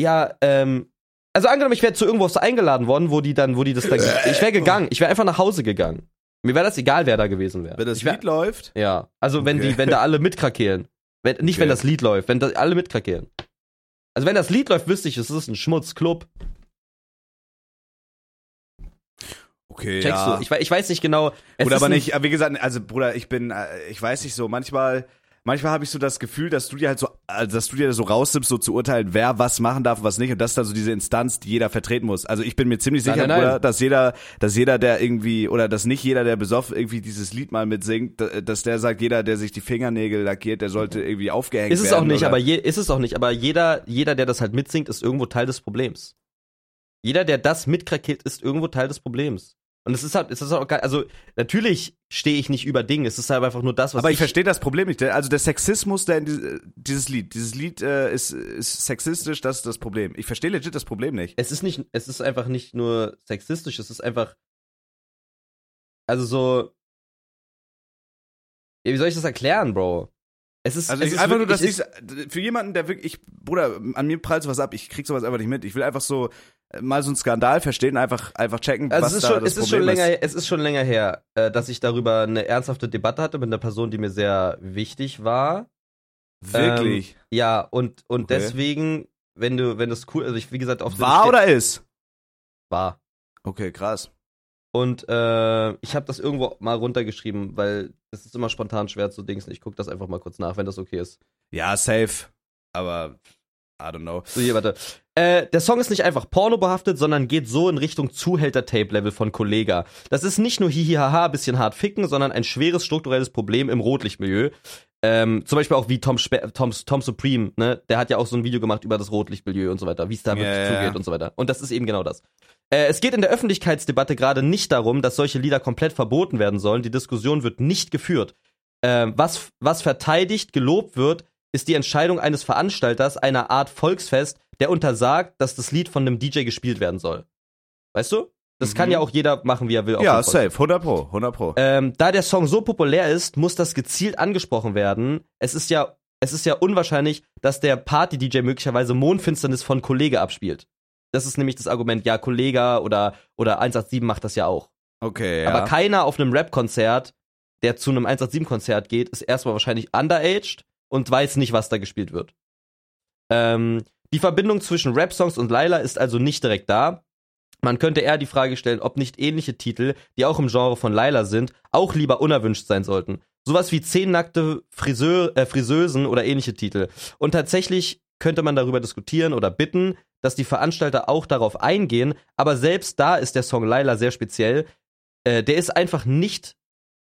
ja, ähm, also angenommen, ich wäre zu irgendwas eingeladen worden, wo die dann, wo die das dann, ich wäre gegangen, ich wäre einfach nach Hause gegangen. Mir wäre das egal, wer da gewesen wäre. Wenn das wär- Lied läuft, ja, also wenn Okay. die, wenn da alle mitkrakehlen. Wenn, nicht wenn Okay. das Lied läuft, wenn da alle mitkrakehlen. Also wenn das Lied läuft, wüsste ich, es ist ein Schmutzclub. Okay, Checkst ja. du? Ich, ich weiß nicht genau. Es Oder ist aber nicht, wie gesagt, also Bruder, ich bin, äh, ich weiß nicht so, manchmal, manchmal habe ich so das Gefühl, dass du dir halt so, also dass du dir so rausnimmst, so zu urteilen, wer was machen darf und was nicht. Und das ist dann so diese Instanz, die jeder vertreten muss. Also ich bin mir ziemlich Nein, sicher, nein, nein. Bruder, dass jeder, dass jeder, der irgendwie, oder dass nicht jeder, der besoffen irgendwie dieses Lied mal mitsingt, da- dass der sagt, jeder, der sich die Fingernägel lackiert, der sollte irgendwie aufgehängt Ist es werden. auch nicht, oder, aber je, ist es auch nicht, aber jeder, jeder, der das halt mitsingt, ist irgendwo Teil des Problems. Jeder, der das mitkrakeelt, ist irgendwo Teil des Problems. Und es ist halt, es ist auch geil, also natürlich stehe ich nicht über Dinge, es ist halt einfach nur das, was Aber ich verstehe das Problem nicht. Also der Sexismus, der in die, dieses Lied, dieses Lied äh, ist, ist sexistisch, das ist das Problem. Ich verstehe legit das Problem nicht. es ist nicht, es ist einfach nicht nur sexistisch, es ist einfach, also so, ja, wie soll ich das erklären, Bro? Es ist, Also es ich, ist einfach nur, wirklich- dass es ich, für jemanden, der wirklich, ich, Bruder, an mir prallt sowas ab, ich krieg sowas einfach nicht mit. Ich will einfach so äh, mal so einen Skandal verstehen, einfach, einfach checken, Also was es ist da schon, das es ist Problem schon länger, es ist schon länger her, äh, dass ich darüber eine ernsthafte Debatte hatte mit einer Person, die mir sehr wichtig war. Wirklich. Ja, und, und Okay. deswegen, wenn du, wenn das cool, also ich, wie gesagt, auf War oder ist? war. Okay, krass. Und äh, ich habe das irgendwo mal runtergeschrieben, weil das ist immer spontan schwer zu dingsen. Ich gucke das einfach mal kurz nach, wenn das okay ist. Ja, safe. Aber, I don't know. So, hier, warte. Äh, der Song ist nicht einfach Porno behaftet, sondern geht so in Richtung Zuhälter-Tape-Level von Kollega. Das ist nicht nur hihihaha, bisschen hart ficken, sondern ein schweres strukturelles Problem im Rotlichtmilieu. Ähm, zum Beispiel auch wie Tom, Spe Tom, Tom Supreme, ne? Der hat ja auch so ein Video gemacht über das Rotlichtmilieu und so weiter, wie es da Ja, wirklich ja, zugeht ja. und so weiter. Und das ist eben genau das. Äh, es geht in der Öffentlichkeitsdebatte gerade nicht darum, dass solche Lieder komplett verboten werden sollen. Die Diskussion wird nicht geführt. Ähm, was, was verteidigt, gelobt wird, ist die Entscheidung eines Veranstalters einer Art Volksfest, der untersagt, dass das Lied von einem DJ gespielt werden soll. Weißt du? Das Mhm. kann ja auch jeder machen, wie er will. Ja, safe. 100 pro, 100 pro. Ähm, da der Song so populär ist, muss das gezielt angesprochen werden. Es ist ja, es ist ja unwahrscheinlich, dass der Party-DJ möglicherweise Mondfinsternis von Kollege abspielt. Das ist nämlich das Argument, ja, Kollege oder, oder 187 macht das ja auch. Okay, ja. Aber keiner auf einem Rap-Konzert, der zu einem 187-Konzert geht, ist erstmal wahrscheinlich underaged und weiß nicht, was da gespielt wird. Ähm, die Verbindung zwischen Rap-Songs und Laila ist also nicht direkt da. Man könnte eher die Frage stellen, ob nicht ähnliche Titel, die auch im Genre von Laila sind, auch lieber unerwünscht sein sollten. Sowas wie zehn nackte Friseur, äh, Friseusen oder ähnliche Titel. Und tatsächlich könnte man darüber diskutieren oder bitten, dass die Veranstalter auch darauf eingehen, aber selbst da ist der Song Laila sehr speziell. Äh, der ist einfach nicht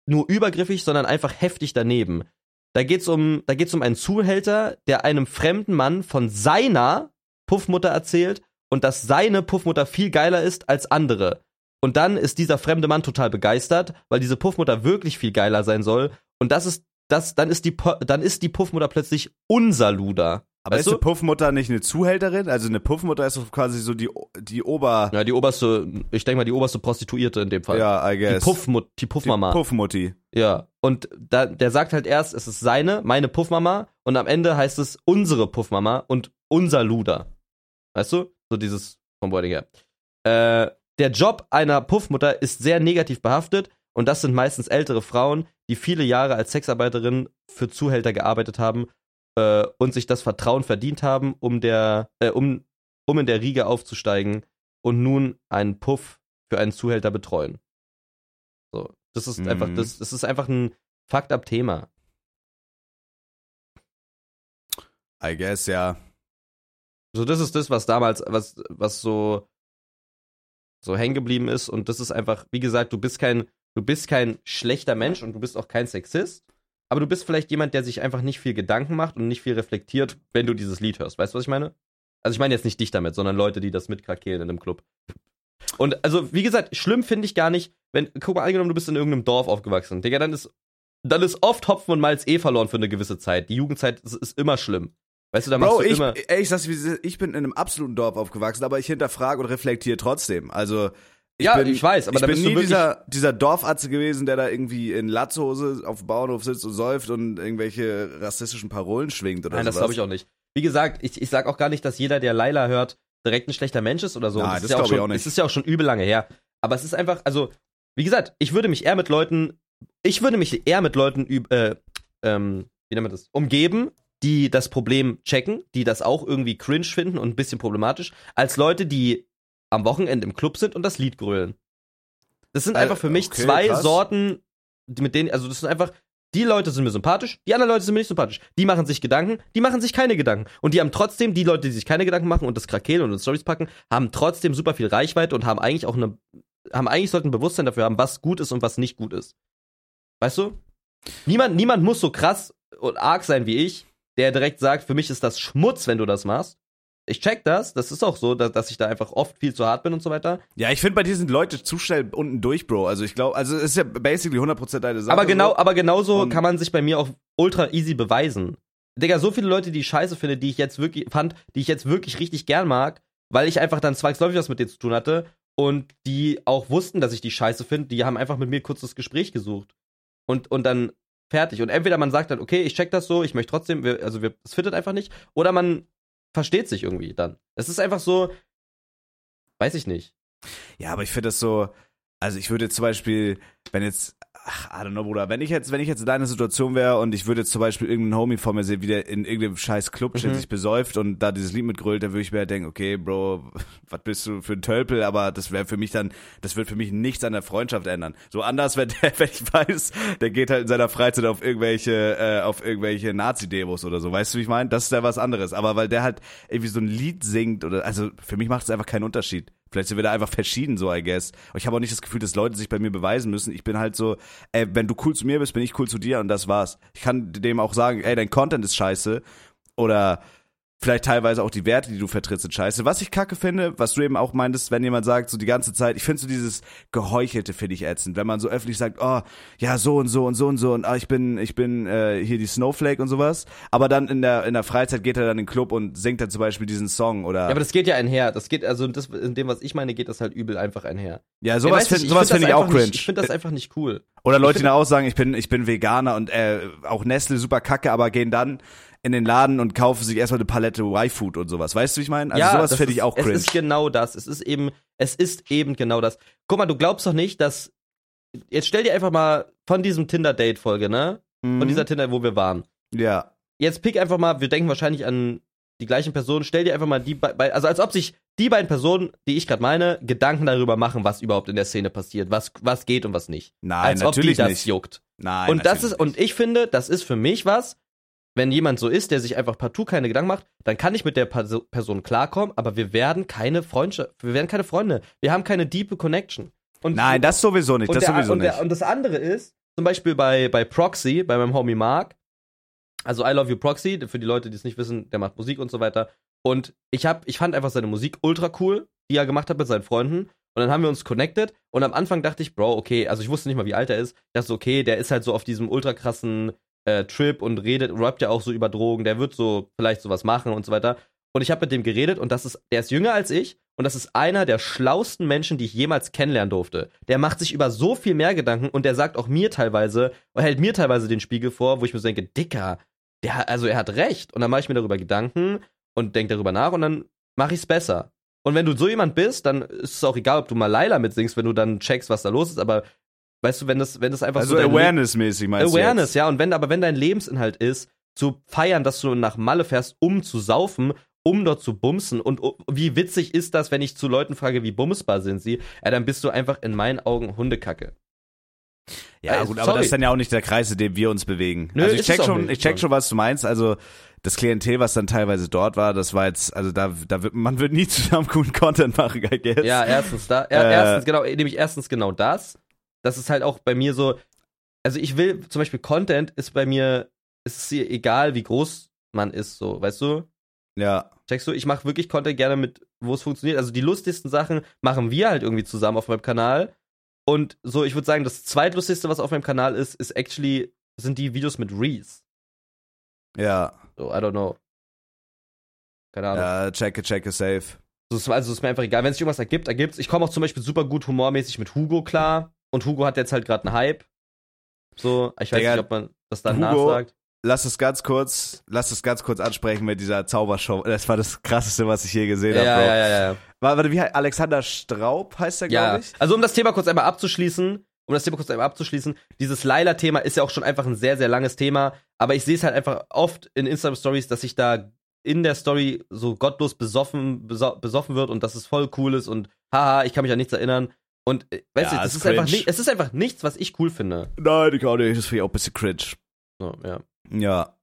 nur übergriffig, sondern einfach heftig daneben. Da geht's um, da geht's um einen Zuhälter, der einem fremden Mann von seiner Puffmutter erzählt und dass seine Puffmutter viel geiler ist als andere. Und dann ist dieser fremde Mann total begeistert, weil diese Puffmutter wirklich viel geiler sein soll. Und das ist, das, dann ist die, dann ist die Puffmutter plötzlich unser Luder. Aber Weißt ist eine Puffmutter nicht eine Zuhälterin? Also eine Puffmutter ist doch quasi so die, die Ober... Ja, die oberste, ich denke mal, die oberste Prostituierte in dem Fall. Ja, I die guess. Puffmut, die die Puffmama. Puffmutti. Ja, und da, der sagt halt erst, es ist seine, meine Puffmama und am Ende heißt es unsere Puffmama und unser Luder. Weißt du? So dieses vom Wording her. Äh, der Job einer Puffmutter ist sehr negativ behaftet und das sind meistens ältere Frauen, die viele Jahre als Sexarbeiterin für Zuhälter gearbeitet haben äh, und sich das Vertrauen verdient haben, um der, äh, um, um in der Riege aufzusteigen und nun einen Puff für einen Zuhälter betreuen. So, das ist Mhm. einfach, das, das ist einfach ein fucked up Thema. I guess, ja. So, das ist das, was damals, was, was so, so hängen geblieben ist. Und das ist einfach, wie gesagt, du bist kein, du bist kein schlechter Mensch und du bist auch kein Sexist. Aber du bist vielleicht jemand, der sich einfach nicht viel Gedanken macht und nicht viel reflektiert, wenn du dieses Lied hörst. Weißt du, was ich meine? Also ich meine jetzt nicht dich damit, sondern Leute, die das mitkrakehlen in einem Club. Und also, wie gesagt, schlimm finde ich gar nicht, wenn, guck mal, angenommen, du bist in irgendeinem Dorf aufgewachsen. Digga, dann ist, dann ist oft Hopfen und Malz eh verloren für eine gewisse Zeit. Die Jugendzeit ist, ist immer schlimm. Weißt du, da machst Bro, du ich, immer. ey, ich sag's ich bin in einem absoluten Dorf aufgewachsen, aber ich hinterfrage und reflektiere trotzdem. Also ich Ja, bin, ich weiß, aber ich da bin bist nie dieser, dieser Dorfatze gewesen, der da irgendwie in Latzhose auf dem Bauernhof sitzt und säuft und irgendwelche rassistischen Parolen schwingt oder Nein, das sowas. glaube ich auch nicht. Wie gesagt, ich, ich sag auch gar nicht, dass jeder, der Laila hört, direkt ein schlechter Mensch ist oder so. Nein, ist das ja glaub ich auch nicht. Es ist ja auch schon übel lange her. Aber es ist einfach, also, wie gesagt, ich würde mich eher mit Leuten, ich würde mich eher mit Leuten, äh, ähm, wie nennt man das, umgeben, die das Problem checken, die das auch irgendwie cringe finden und ein bisschen problematisch, als Leute, die am Wochenende im Club sind und das Lied grölen. Das sind Äh, einfach für mich okay, zwei krass. Sorten, die mit denen, also das sind einfach, die Leute sind mir sympathisch, die anderen Leute sind mir nicht sympathisch. Die machen sich Gedanken, die machen sich keine Gedanken. Und die haben trotzdem, die Leute, die sich keine Gedanken machen und das Krakeel und in Stories packen, haben trotzdem super viel Reichweite und haben eigentlich auch eine, haben eigentlich sollten ein Bewusstsein dafür haben, was gut ist und was nicht gut ist. Weißt du? Niemand, niemand muss so krass und arg sein wie ich, der direkt sagt, für mich ist das Schmutz, wenn du das machst. Ich check das, das ist auch so, dass, dass ich da einfach oft viel zu hart bin und so weiter. Ja, ich finde bei dir sind Leute zu schnell unten durch, Bro. Also ich glaube, also es ist ja basically 100% deine Sache. Aber genau, so. aber genauso Und- kann man sich bei mir auch ultra easy beweisen. Digga, so viele Leute, die ich scheiße finde, die ich jetzt wirklich fand, die ich jetzt wirklich richtig gern mag, weil ich einfach dann zwangsläufig was mit denen zu tun hatte und die auch wussten, dass ich die scheiße finde, die haben einfach mit mir kurz das Gespräch gesucht. Und, und dann fertig. Und entweder man sagt dann, okay, ich check das so, ich möchte trotzdem, wir, also wir, es fittet einfach nicht, oder man versteht sich irgendwie dann. Es ist einfach so, weiß ich nicht. Ja, aber ich finde das so, also ich würde zum Beispiel, wenn jetzt, ach, I don't know, Bruder, wenn ich jetzt, wenn ich jetzt in deiner Situation wäre und ich würde jetzt zum Beispiel irgendeinen Homie vor mir sehen, wie der in irgendeinem scheiß Club Mhm. sich besäuft und da dieses Lied mitgrölt, dann würde ich mir halt denken, okay, Bro, was bist du für ein Tölpel, aber das wäre für mich dann, das wird für mich nichts an der Freundschaft ändern. So anders, wenn, der, wenn ich weiß, der geht halt in seiner Freizeit auf irgendwelche, äh, auf irgendwelche Nazi-Demos oder so, weißt du, wie ich meine? Das ist ja was anderes, aber weil der halt irgendwie so ein Lied singt oder, also für mich macht es einfach keinen Unterschied. Vielleicht sind wir da einfach verschieden, so, I guess. Aber ich habe auch nicht das Gefühl, dass Leute sich bei mir beweisen müssen. Ich bin halt so, ey, wenn du cool zu mir bist, bin ich cool zu dir und das war's. Ich kann dem auch sagen, ey, dein Content ist scheiße. Oder vielleicht teilweise auch die Werte, die du vertrittst, sind scheiße. Was ich kacke finde, was du eben auch meintest, wenn jemand sagt, so die ganze Zeit, ich finde so dieses Geheuchelte finde ich ätzend. Wenn man so öffentlich sagt, oh, ja, so und so und so und so und ah, ich bin, ich bin äh, hier die Snowflake und sowas. Aber dann in der, in der Freizeit geht er dann in den Club und singt dann zum Beispiel diesen Song oder. Ja, aber das geht ja einher. Das geht, also das, in dem, was ich meine, geht das halt übel einfach einher. Ja, Ja, sowas weiß finde sowas find find ich auch cringe. Nicht, ich finde das einfach nicht cool. Oder Leute, die auch sagen, ich bin, ich bin Veganer und äh, auch Nestle super kacke, aber gehen dann in den Laden und kaufen sich erstmal eine Palette Y-Food und sowas. Weißt du, wie ich meine? Also sowas das finde ich auch cringe. Es ist genau das. Es ist eben, es ist eben genau das. Guck mal, du glaubst doch nicht, dass. Jetzt stell dir einfach mal von diesem Tinder-Date-Folge, ne? Von Mhm. dieser Tinder, wo wir waren. ja. Jetzt pick einfach mal, wir denken wahrscheinlich an die gleichen Personen. Stell dir einfach mal die beiden, also als ob sich die beiden Personen, die ich gerade meine, Gedanken darüber machen, was überhaupt in der Szene passiert, was, was geht und was nicht. Nein, als ob die natürlich das nicht. juckt. Nein, und das natürlich ist, und ich finde, das ist für mich was, wenn jemand so ist, der sich einfach partout keine Gedanken macht, dann kann ich mit der Perso Person klarkommen, aber wir werden keine Freundschaft, wir werden keine Freunde. Wir haben keine deep Connection. Und Nein, das sowieso nicht. und, Das der, sowieso und, der, nicht. und das andere ist, zum Beispiel bei, bei Proxy, bei meinem Homie Mark. Also I Love You Proxy, für die Leute, die es nicht wissen, der macht Musik und so weiter. Und ich hab, ich fand einfach seine Musik ultra cool, die er gemacht hat mit seinen Freunden. Und dann haben wir uns connected und am Anfang dachte ich, Bro, okay, also ich wusste nicht mal, wie alt er ist. Dachte so, okay, der ist halt so auf diesem ultra krassen äh, Trip und redet, rappt ja auch so über Drogen, der wird so vielleicht sowas machen und so weiter. Und ich habe mit dem geredet und das ist, der ist jünger als ich und das ist einer der schlausten Menschen, die ich jemals kennenlernen durfte. Der macht sich über so viel mehr Gedanken und der sagt auch mir teilweise, hält mir teilweise den Spiegel vor, wo ich mir so denke, Dicker, der, also er hat recht. Und dann mache ich mir darüber Gedanken und denke darüber nach und dann mache ich es besser. Und wenn du so jemand bist, dann ist es auch egal, ob du mal Laila mitsingst, wenn du dann checkst, was da los ist, aber weißt du, wenn das, wenn das einfach Also so dein Awareness-mäßig meinst Awareness, du ja. Und wenn, aber wenn dein Lebensinhalt ist, zu feiern, dass du nach Malle fährst, um zu saufen, um dort zu bumsen. Und oh, wie witzig ist das, wenn ich zu Leuten frage, wie bumsbar sind sie? Ja, dann bist du einfach in meinen Augen Hundekacke. Ja, Äh, gut, aber sorry. das ist dann ja auch nicht der Kreis, in dem wir uns bewegen. Nö, also ich check schon, ich check schon, was du meinst. Also das Klientel, was dann teilweise dort war, das war jetzt, also da, da wird, man wird nie zusammen coolen Content machen, I guess. Ja, erstens da, er, Äh. erstens genau, nämlich erstens genau das. Das ist halt auch bei mir so, also ich will zum Beispiel Content ist bei mir, ist es hier egal, wie groß man ist, so, weißt du? Ja. Checkst du? Ich mache wirklich Content gerne mit, wo es funktioniert. Also die lustigsten Sachen machen wir halt irgendwie zusammen auf meinem Kanal. Und so, ich würde sagen, das zweitlustigste, was auf meinem Kanal ist, ist actually, sind die Videos mit Reese. Ja. So, I don't know. Keine Ahnung. Ja, checke, checke, safe. So, also es ist mir einfach egal. Wenn es sich irgendwas ergibt, ergibt's. Ich komme auch zum Beispiel super gut humormäßig mit Hugo klar. Und Hugo hat jetzt halt gerade einen Hype. So, ich weiß Digga, nicht, ob man das dann nachsagt. Lass es ganz kurz, lass es ganz kurz ansprechen mit dieser Zaubershow. Das war das krasseste, was ich je gesehen habe, Ja, Bro. ja, ja, ja. War, warte, wie heißt Alexander Straub heißt er, Ja, glaube ich. also um das Thema kurz einmal abzuschließen, um das Thema kurz einmal abzuschließen, dieses Laila-Thema ist ja auch schon einfach ein sehr, sehr langes Thema, aber ich sehe es halt einfach oft in Instagram-Stories, dass sich da in der Story so gottlos besoffen, beso besoffen wird und dass es voll cool ist und haha, ich kann mich an nichts erinnern. Und äh, weißt Ja, du, es ist einfach nicht, es ist einfach nichts, was ich cool finde. Nein, ich auch nicht. Das finde ich auch ein bisschen cringe. So, ja. Ja.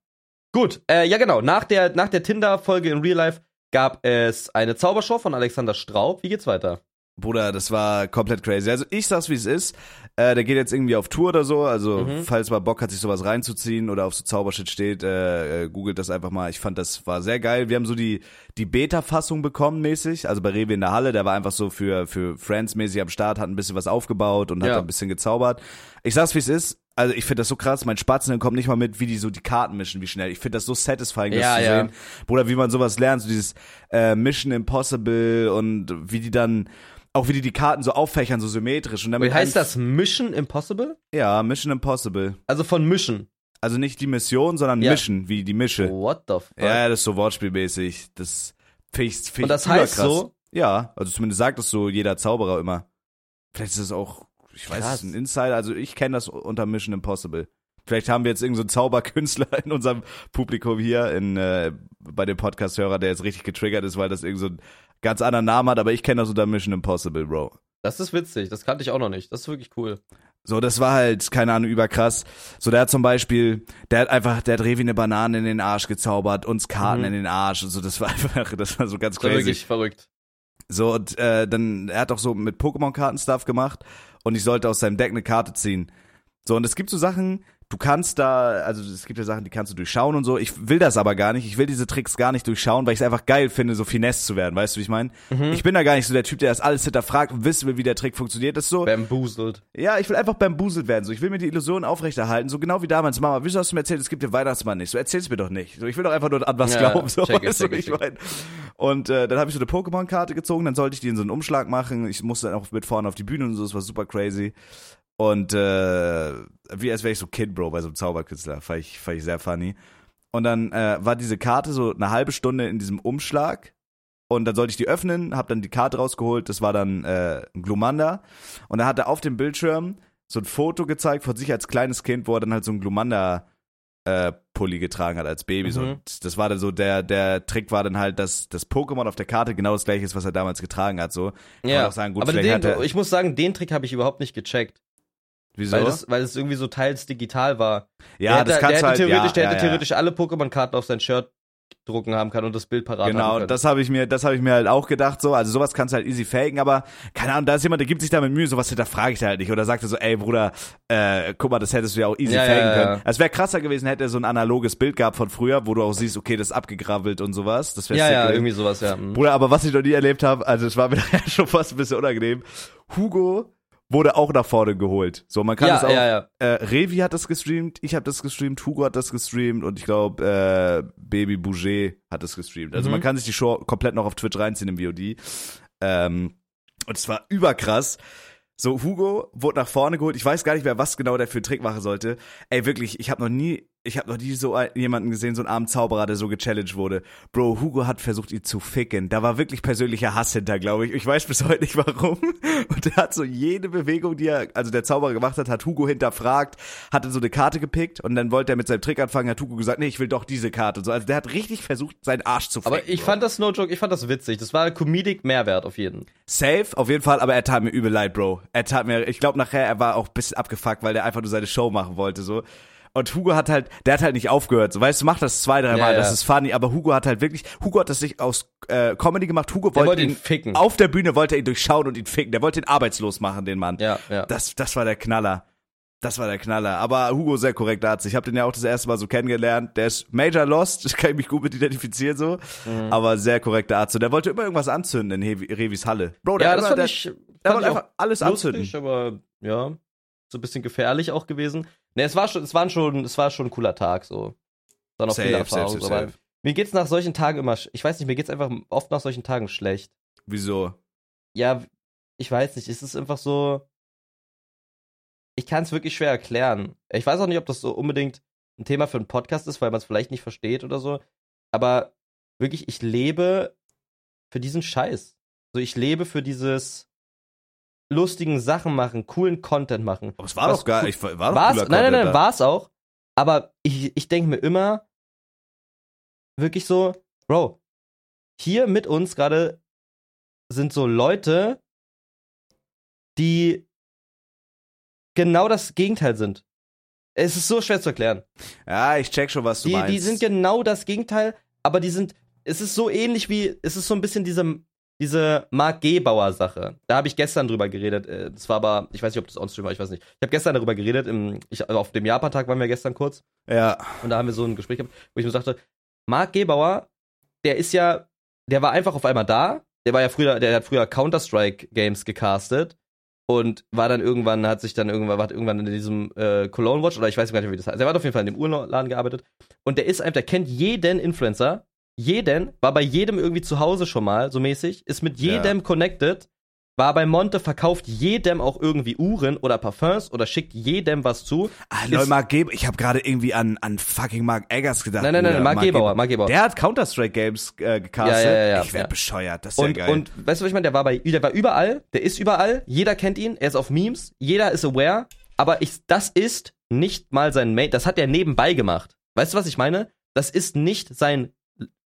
Gut, äh, ja genau, nach der, nach der Tinder-Folge in Real Life gab es eine Zaubershow von Alexander Straub. Wie geht's weiter? Bruder, das war komplett crazy. Also ich sag's wie es ist. Äh, der geht jetzt irgendwie auf Tour oder so. Also Mhm. falls man Bock hat, sich sowas reinzuziehen oder auf so Zaubershit steht, äh, äh, googelt das einfach mal. Ich fand, das war sehr geil. Wir haben so die die Beta-Fassung bekommen mäßig. Also bei Rewe in der Halle, der war einfach so für für Friends mäßig am Start, hat ein bisschen was aufgebaut und hat Ja. ein bisschen gezaubert. Ich sag's wie es ist. Also ich finde das so krass. Mein Spatzen kommt nicht mal mit, wie die so die Karten mischen, wie schnell. Ich finde das so satisfying, das Ja, zu ja. sehen. Bruder, wie man sowas lernt, so dieses äh, Mission Impossible und wie die dann auch wie die die Karten so auffächern, so symmetrisch. Und damit Wie heißt das Mission Impossible? Ja, Mission Impossible. Also von Mischen. Also nicht die Mission, sondern Ja. Mission, wie die Mische. What the fuck? Ja, das ist so wortspielmäßig. Das ich, find Und das heißt überkrass. so? Ja, also zumindest sagt das so jeder Zauberer immer. Vielleicht ist es auch, ich weiß, es ist ein Insider. Also ich kenne das unter Mission Impossible. Vielleicht haben wir jetzt irgendeinen so Zauberkünstler in unserem Publikum hier, in, äh, bei dem Podcast-Hörer, der jetzt richtig getriggert ist, weil das irgend so einen ganz anderen Namen hat, aber ich kenne das unter Mission Impossible, Bro. Das ist witzig, das kannte ich auch noch nicht. Das ist wirklich cool. So, das war halt, keine Ahnung, überkrass. So, der hat zum Beispiel, der hat einfach, der hat Revi eine Banane in den Arsch gezaubert, uns Karten Mhm. in den Arsch und so, das war einfach, das war so ganz Das war crazy. wirklich verrückt. So, und äh, dann, er hat auch so mit Pokémon-Karten Stuff gemacht und ich sollte aus seinem Deck eine Karte ziehen. So, und es gibt so Sachen, du kannst da, also es gibt ja Sachen, die kannst du durchschauen und so. Ich will das aber gar nicht. Ich will diese Tricks gar nicht durchschauen, weil ich es einfach geil finde, so finesse zu werden. Weißt du, wie ich meine? Mhm. Ich bin da gar nicht so der Typ, der das alles hinterfragt und wissen will, wie der Trick funktioniert. Das ist so, Bamboozled. ja, ich will einfach bambuselt werden. So, ich will mir die Illusion aufrechterhalten. So genau wie damals, Mama, wieso hast du mir erzählt, es gibt den Weihnachtsmann nicht? So erzähl's mir doch nicht. So, ich will doch einfach nur an was Ja, glauben. So, check weißt du, check wie it, ich mein? Und äh, dann habe ich so eine Pokémon-Karte gezogen, dann sollte ich die in so einen Umschlag machen. Ich musste dann auch mit vorne auf die Bühne und so, das war super crazy. Und äh, wie als wäre ich so Kid, Bro, bei so einem Zauberkünstler. Fand ich, fand ich sehr funny. Und dann äh, war diese Karte so eine halbe Stunde in diesem Umschlag. Und dann sollte ich die öffnen, hab dann die Karte rausgeholt. Das war dann äh, ein Glumanda. Und dann hat er auf dem Bildschirm so ein Foto gezeigt von sich als kleines Kind, wo er dann halt so ein Glumanda äh, Pulli getragen hat als Baby. So. Mhm. Und das war dann so, der, der Trick war dann halt, dass das Pokémon auf der Karte genau das gleiche ist, was er damals getragen hat. So. Kann Ja, sagen, gut, aber den, hat er. ich muss sagen, den Trick habe ich überhaupt nicht gecheckt. Wieso? Weil, das, weil es irgendwie so teils digital war. ja, der das hätte, kannst der du halt. hätte theoretisch, ja, der ja, hätte ja. theoretisch alle Pokémon-Karten auf sein Shirt drucken haben kann und das Bild parat haben Genau, das habe ich mir, das habe ich mir halt auch gedacht so. Also sowas kannst du halt easy faken, aber keine Ahnung, da ist jemand, der gibt sich damit Mühe, sowas hinterfrage ich da halt nicht. Oder sagt er so, ey Bruder, äh, guck mal, das hättest du ja auch easy Ja, faken ja, ja. können. Es wäre krasser gewesen, hätte er so ein analoges Bild gehabt von früher, wo du auch siehst, okay, das ist abgegrabbelt und sowas. Das wäre ja, ja, gewesen. irgendwie sowas, ja. Mhm. Bruder, aber was ich noch nie erlebt habe, also es war mir schon fast ein bisschen unangenehm. Hugo wurde auch nach vorne geholt. So, man kann Ja, es auch. ja, ja. Äh, Revi hat das gestreamt, ich habe das gestreamt, Hugo hat das gestreamt und ich glaube äh, Baby Bouger hat das gestreamt. Also Mhm. man kann sich die Show komplett noch auf Twitch reinziehen im VOD. Ähm, und es war überkrass. So, Hugo wurde nach vorne geholt. Ich weiß gar nicht mehr, was genau der für einen Trick machen sollte. Ey, wirklich, ich habe noch nie, ich habe noch nie so jemanden gesehen, so einen armen Zauberer, der so gechallenged wurde. Bro, Hugo hat versucht, ihn zu ficken. Da war wirklich persönlicher Hass hinter, glaube ich. Ich weiß bis heute nicht warum. Und er hat so jede Bewegung, die er, also der Zauberer gemacht hat, hat Hugo hinterfragt, hat dann so eine Karte gepickt und dann wollte er mit seinem Trick anfangen, hat Hugo gesagt, nee, ich will doch diese Karte. Und so, also der hat richtig versucht, seinen Arsch zu ficken. Aber ich Bro. fand das no joke, ich fand das witzig. Das war Comedic Mehrwert auf jeden. Safe, auf jeden Fall, aber er tat mir übel leid, Bro. Er tat mir, ich glaube nachher, er war auch ein bisschen abgefuckt, weil der einfach nur seine Show machen wollte, so. Und Hugo hat halt, der hat halt nicht aufgehört. So, weißt du, macht das zwei, drei Ja, Mal, das ja. ist funny, aber Hugo hat halt wirklich, Hugo hat das nicht aus äh, Comedy gemacht. Hugo wollte, wollte ihn ficken. auf der Bühne wollte er ihn durchschauen und ihn ficken. Der wollte ihn arbeitslos machen, den Mann. Ja, ja. Das, das war der Knaller. Das war der Knaller. Aber Hugo sehr korrekter Arzt. Ich habe den ja auch das erste Mal so kennengelernt. Der ist Major Lost, das kann ich mich gut mit identifizieren so. Mhm. Aber sehr korrekter Arzt. Und der wollte immer irgendwas anzünden in Hevi- Revis Halle. Bro, der Ja, hat das immer, fand der, ich, der wollte ich auch einfach alles anzünden. lustig, aber ja, so ein bisschen gefährlich auch gewesen. Ne, es war schon, es waren schon, es war schon ein cooler Tag, so. War noch Safe, viel safe, Erfahrung, safe, aber safe. mir geht's nach solchen Tagen immer, ich weiß nicht, mir geht's einfach oft nach solchen Tagen schlecht. Wieso? Ja, ich weiß nicht, es ist einfach so, ich kann es wirklich schwer erklären. Ich weiß auch nicht, ob das so unbedingt ein Thema für einen Podcast ist, weil man es vielleicht nicht versteht oder so, aber wirklich, ich lebe für diesen Scheiß. So, ich lebe für dieses lustigen Sachen machen, coolen Content machen. Aber es war Was doch gar, ich war doch War's? cooler Nein, nein, nein, da. war's auch. Aber ich, ich denke mir immer wirklich so, Bro, hier mit uns gerade sind so Leute, die genau das Gegenteil sind. Es ist so schwer zu erklären. Ja, ich check schon, was du Die, meinst. die sind genau das Gegenteil, aber die sind, es ist so ähnlich wie, es ist so ein bisschen diese, diese Mark Gebauer Sache. Da habe ich gestern drüber geredet. äh, Das war aber, ich weiß nicht, ob das on-stream war, ich weiß nicht. Ich habe gestern darüber geredet, im, ich, also auf dem Japan-Tag waren wir gestern kurz ja, und da haben wir so ein Gespräch gehabt, wo ich mir sagte, Mark Gebauer, der ist ja, der war einfach auf einmal da. Der war ja früher, der hat früher Counter-Strike-Games gecastet und war dann irgendwann, hat sich dann irgendwann, war irgendwann in diesem äh, Cologne Watch oder ich weiß gar nicht, wie das heißt. Der hat auf jeden Fall in dem Uhrladen gearbeitet und der ist einfach, der kennt jeden Influencer, jeden, war bei jedem irgendwie zu Hause schon mal, so mäßig, ist mit Ja. jedem connected, war bei Monte, verkauft jedem auch irgendwie Uhren oder Parfums oder schickt jedem was zu. Ah, Ist- Leute, Mark Gebauer, ich habe gerade irgendwie an, an fucking Mark Eggers gedacht. Nein, nein, nein, Bruder. Mark Gebauer, Mark Gebauer. Der hat Counter-Strike-Games äh, gecastet. Ja, ja, ja, ja, ich werd ja. bescheuert, das ist Und, ja geil. und weißt du, was ich meine? Der war bei, der war überall, der ist überall, jeder kennt ihn, er ist auf Memes, jeder ist aware, aber ich, das ist nicht mal sein Mate, das hat er nebenbei gemacht. Weißt du, was ich meine? Das ist nicht sein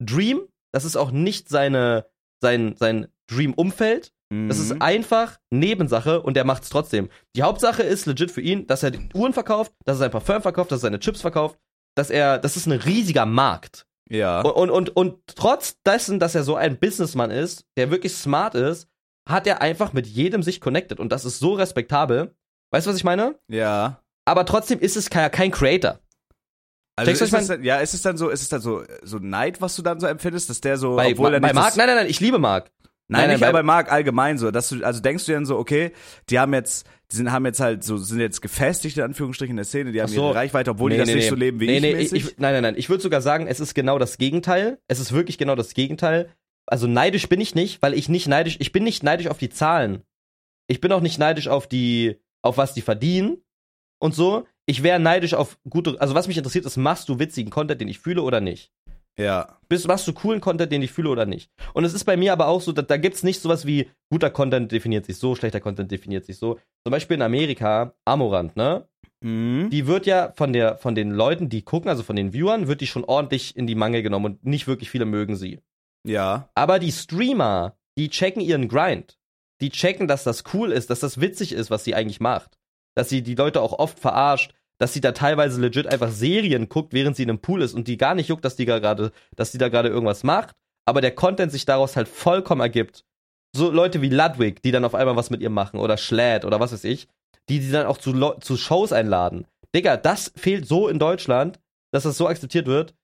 Dream, das ist auch nicht seine, sein, sein Dream-Umfeld, das ist Mhm. einfach Nebensache und er macht's trotzdem. Die Hauptsache ist legit für ihn, dass er die Uhren verkauft, dass er sein Parfum verkauft, dass er seine Chips verkauft, dass er, das ist ein riesiger Markt. ja. Und, und, und, und trotz dessen, dass er so ein Businessman ist, der wirklich smart ist, hat er einfach mit jedem sich connected. Und das ist so respektabel. Weißt du, was ich meine? ja. Aber trotzdem ist es kein, kein Creator. Also Checkst ist es dann, ja, ist es dann so, ist es dann so, so Neid, was du dann so empfindest, dass der so, Bei, obwohl er bei nicht Marc? Nein, nein, nein, ich liebe Marc. Nein, Nein, nicht nein, aber bei- Marc allgemein so, dass du, also denkst du dann so, okay, die haben jetzt, die sind, haben jetzt halt so, sind jetzt gefestigt in Anführungsstrichen in der Szene, die haben so. ihre Reichweite, obwohl die Nee, das nee, nicht nee. so leben wie nee, ich nee, mäßig. ich, Nein, nein, nein. Ich würde sogar sagen, es ist genau das Gegenteil. Es ist wirklich genau das Gegenteil. Also neidisch bin ich nicht, weil ich nicht neidisch, ich bin nicht neidisch auf die Zahlen. Ich bin auch nicht neidisch auf die, auf was die verdienen und so. Ich wäre neidisch auf gute, also was mich interessiert ist, machst du witzigen Content, den ich fühle oder nicht? ja. Bist, machst du coolen Content, den ich fühle oder nicht? Und es ist bei mir aber auch so, da, da gibt's nicht sowas wie guter Content definiert sich so, schlechter Content definiert sich so. Zum Beispiel in Amerika, Amorant, ne? Mhm. die wird ja von der von den Leuten, die gucken, also von den Viewern, wird die schon ordentlich in die Mangel genommen und nicht wirklich viele mögen sie. Ja. Aber die Streamer, die checken ihren Grind. Die checken, dass das cool ist, dass das witzig ist, was sie eigentlich macht. Dass sie die Leute auch oft verarscht, dass sie da teilweise legit einfach Serien guckt, während sie in einem Pool ist und die gar nicht juckt, dass die gerade, dass die da gerade irgendwas macht, aber der Content sich daraus halt vollkommen ergibt. So Leute wie Ludwig, die dann auf einmal was mit ihr machen oder Schlad oder was weiß ich, die die dann auch zu, zu Shows einladen. Digga, das fehlt so in Deutschland, dass das so akzeptiert wird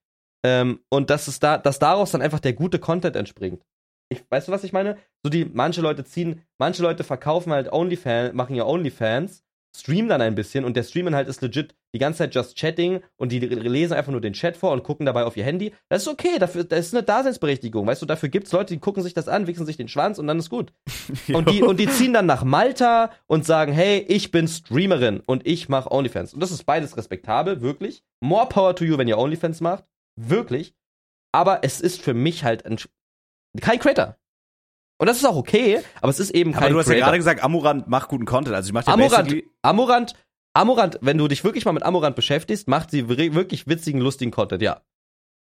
ähm, und dass es da, dass daraus dann einfach der gute Content entspringt. Ich, weißt du, was ich meine? So die, manche Leute ziehen, manche Leute verkaufen halt OnlyFans, machen ja OnlyFans streamen dann ein bisschen und der Streamen ist legit die ganze Zeit just chatting und die lesen einfach nur den Chat vor und gucken dabei auf ihr Handy. Das ist okay, dafür, das ist eine Daseinsberechtigung. Weißt du, dafür gibt es Leute, die gucken sich das an, wichsen sich den Schwanz und dann ist gut. und, die, und die ziehen dann nach Malta und sagen, hey, ich bin Streamerin und ich mache OnlyFans. Und das ist beides respektabel, wirklich. More power to you, wenn ihr OnlyFans macht. Wirklich. Aber es ist für mich halt ein, kein Creator. Und das ist auch okay, aber es ist eben kein Aber du hast Creator. ja gerade gesagt, Amorant macht guten Content. Also ich mach ja Amorant, Amorant, Amorant, wenn du dich wirklich mal mit Amorant beschäftigst, macht sie wirklich witzigen, lustigen Content, ja.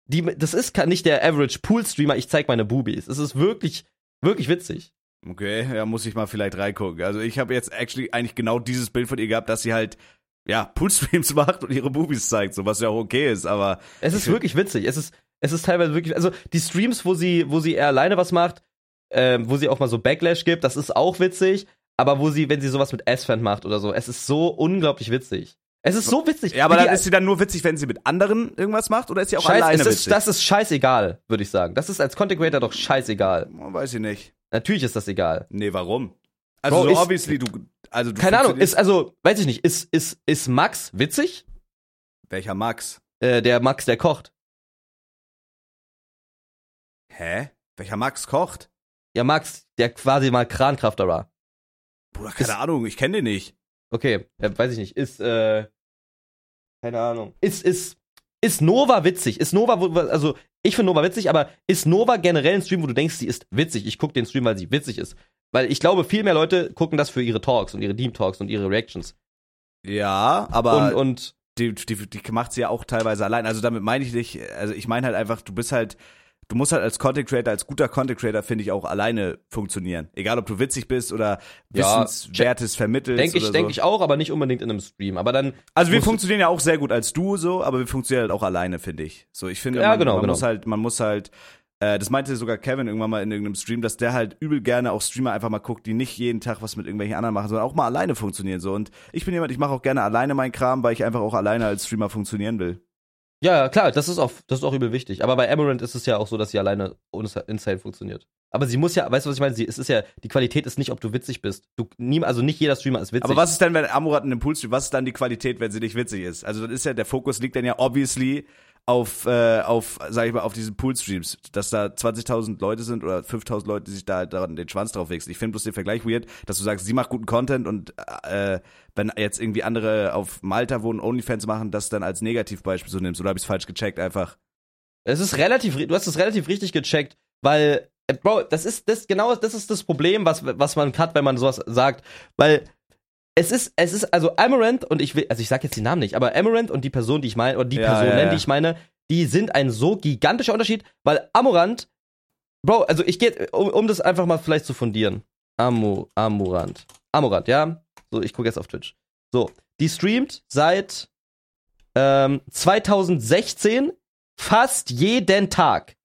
Die, das ist nicht der Average Pool-Streamer, ich zeig meine Boobies. Es ist wirklich, wirklich witzig. Okay, ja, muss ich mal vielleicht reingucken. Also ich habe jetzt actually eigentlich genau dieses Bild von ihr gehabt, dass sie halt ja, Poolstreams macht und ihre Boobies zeigt, so was ja auch okay ist, aber es ist wirklich witzig. Es ist es ist teilweise wirklich also die Streams, wo sie wo sie eher alleine was macht, ähm, wo sie auch mal so Backlash gibt, das ist auch witzig, aber wo sie, wenn sie sowas mit S-Fan macht oder so, es ist so unglaublich witzig. Es ist so witzig. Ja, aber dann ist sie dann nur witzig, wenn sie mit anderen irgendwas macht oder ist sie auch Scheiß, alleine ist, witzig? Das ist scheißegal, würde ich sagen. Das ist als Content Creator doch scheißegal. Weiß ich nicht. Natürlich ist das egal. Nee, warum? Also Bro, so ist, obviously du also du Keine Ahnung, ist also, weiß ich nicht, ist ist ist Max witzig? Welcher Max? Äh, der Max, der kocht. Hä? Welcher Max kocht? Ja, Max, der quasi mal Krankrafter war. Bruder, keine Ist- Ahnung, ich kenne den nicht. Okay, äh, weiß ich nicht. Ist, äh, keine Ahnung. Ist, ist, ist Nova witzig? Ist Nova, also, ich finde Nova witzig, aber ist Nova generell ein Stream, wo du denkst, sie ist witzig? Ich gucke den Stream, weil sie witzig ist. Weil ich glaube, viel mehr Leute gucken das für ihre Talks und ihre Team Talks und ihre Reactions. Ja, aber und, und, die, die, die macht sie ja auch teilweise allein. Also damit meine ich nicht, also ich meine halt einfach, du bist halt, du musst halt als Content Creator, als guter Content Creator, finde ich, auch alleine funktionieren. Egal, ob du witzig bist oder Ja, Wissenswertes vermittelst. denke ich, oder denke so. ich auch, aber nicht unbedingt in einem Stream. Aber dann, Also wir funktionieren ja auch sehr gut als Duo so, aber wir funktionieren halt auch alleine, finde ich. So, ich finde, Ja, man, genau, man genau. muss halt, man muss halt, äh, das meinte sogar Kevin irgendwann mal in irgendeinem Stream, dass der halt übel gerne auch Streamer einfach mal guckt, die nicht jeden Tag was mit irgendwelchen anderen machen, sondern auch mal alleine funktionieren so. Und ich bin jemand, ich mache auch gerne alleine meinen Kram, weil ich einfach auch alleine als Streamer funktionieren will. Ja, klar, das ist auch, das ist auch übel wichtig. Aber bei Amaranth ist es ja auch so, dass sie alleine insane funktioniert. Aber sie muss ja, weißt du, was ich meine? Sie, es ist ja, die Qualität ist nicht, ob du witzig bist. Du, nie, also nicht jeder Streamer ist witzig. Aber was ist denn, wenn in einem Pool streamt, was ist dann die Qualität, wenn sie nicht witzig ist? Also dann ist ja, der Fokus liegt dann ja obviously auf, äh, auf, sag ich mal, auf diesen Pool-Streams, dass da 20.000 Leute sind oder 5.000 Leute, die sich da halt daran den Schwanz drauf wechseln. Ich finde bloß den Vergleich weird, dass du sagst, sie macht guten Content und äh, wenn jetzt irgendwie andere auf Malta wohnen, Onlyfans machen, das dann als Negativbeispiel so nimmst. Oder habe ich es falsch gecheckt einfach? Es ist relativ, du hast es relativ richtig gecheckt, weil, äh, Bro, das ist das genau, das ist das Problem, was, was man hat, wenn man sowas sagt, weil es ist, es ist, also Amaranth und ich will, also ich sag jetzt die Namen nicht, aber Amaranth und die Person, die ich meine, oder die Ja, Personen, ja, ja. die ich meine, die sind ein so gigantischer Unterschied, weil Amaranth, Bro, also ich gehe, um, um das einfach mal vielleicht zu fundieren. Amu, Amurant. Amurant, ja? So, ich gucke jetzt auf Twitch. So, die streamt seit ähm, 2016 fast jeden Tag.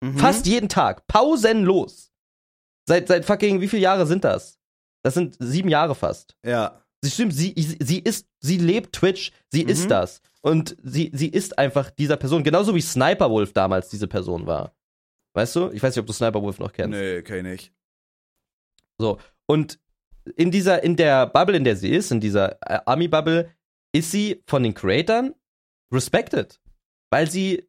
Mhm. Fast jeden Tag. Pausenlos. Seit, seit fucking, wie viele Jahre sind das? Das sind sieben Jahre fast. Ja. Sie stimmt, sie, sie ist, sie lebt Twitch, sie Mhm. ist das. Und sie, sie ist einfach dieser Person, genauso wie Sniper Wolf damals diese Person war. Weißt du? Ich weiß nicht, ob du Sniper Wolf noch kennst. Nee, kenn ich nicht. Und in dieser, in der Bubble, in der sie ist, in dieser äh, Army-Bubble, ist sie von den Creatoren respected. Weil sie,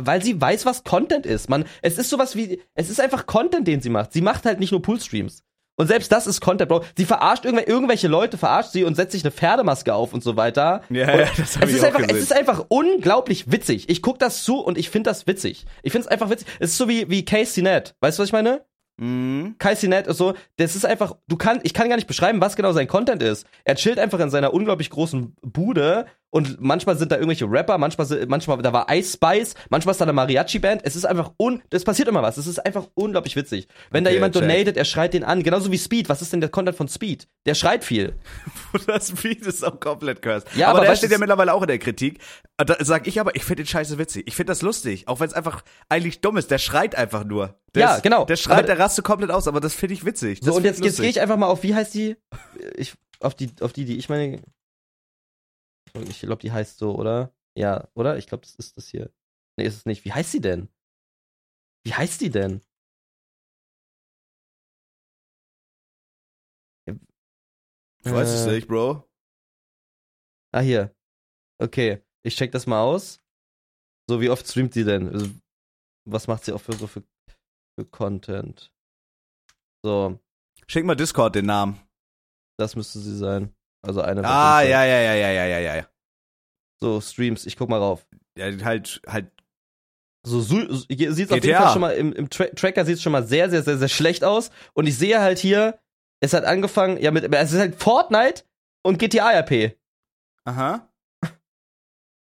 weil sie weiß, was Content ist. Man, es ist sowas wie, es ist einfach Content, den sie macht. Sie macht halt nicht nur Poolstreams. Und selbst das ist Content, Bro. Sie verarscht irgendw irgendwelche Leute, verarscht sie und setzt sich eine Pferdemaske auf und so weiter. Ja, und ja, das hab es ich ist auch einfach, gesehen. Es ist einfach unglaublich witzig. Ich guck das zu und ich finde das witzig. Ich finde es einfach witzig. Es ist so wie, wie Casey Nett. Weißt du, was ich meine? Mhm. Casey Nett ist so, das ist einfach, du kannst, ich kann gar nicht beschreiben, was genau sein Content ist. Er chillt einfach in seiner unglaublich großen Bude und manchmal sind da irgendwelche Rapper, manchmal, sind, manchmal da war Ice Spice, manchmal ist da eine Mariachi-Band. Es ist einfach un, es passiert immer was. Es ist einfach unglaublich witzig. Wenn da Okay, jemand check. donatet, er schreit den an. Genauso wie Speed. Was ist denn der Content von Speed? Der schreit viel. Das Beat ist auch komplett cursed. Ja, aber, aber der steht ja mittlerweile auch in der Kritik. Und Da sag ich aber, ich finde den Scheiße witzig. Ich finde das lustig. Auch wenn es einfach eigentlich dumm ist. Der schreit einfach nur. Der Ja, ist, genau. Der schreit, Aber- der rastet komplett aus, aber das finde ich witzig. Das So, und jetzt, jetzt gehe ich einfach mal auf, wie heißt die? Ich, auf die, auf die, die ich meine. Ich glaube, die heißt so, oder? Ja, oder? Ich glaube, das ist das hier. Nee, ist es nicht. Wie heißt sie denn? Wie heißt die denn? Ich weiß es Äh, nicht, Bro. Ah, hier. Okay. Ich check das mal aus. So, wie oft streamt sie denn? Also, was macht sie auch für so für, für Content? So, Schick mal Discord den Namen. das müsste sie sein. Also eine. Ah, Fall. ja, ja, ja, ja, ja, ja, ja. So, Streams. Ich guck mal rauf. Ja, halt, halt. So, hier sieht's auf jeden. Fall schon mal, im, im Tra Tracker sieht's schon mal sehr, sehr, sehr, sehr schlecht aus. Und ich sehe halt hier, es hat angefangen, ja, mit, es ist halt Fortnite und GTA RP. Aha.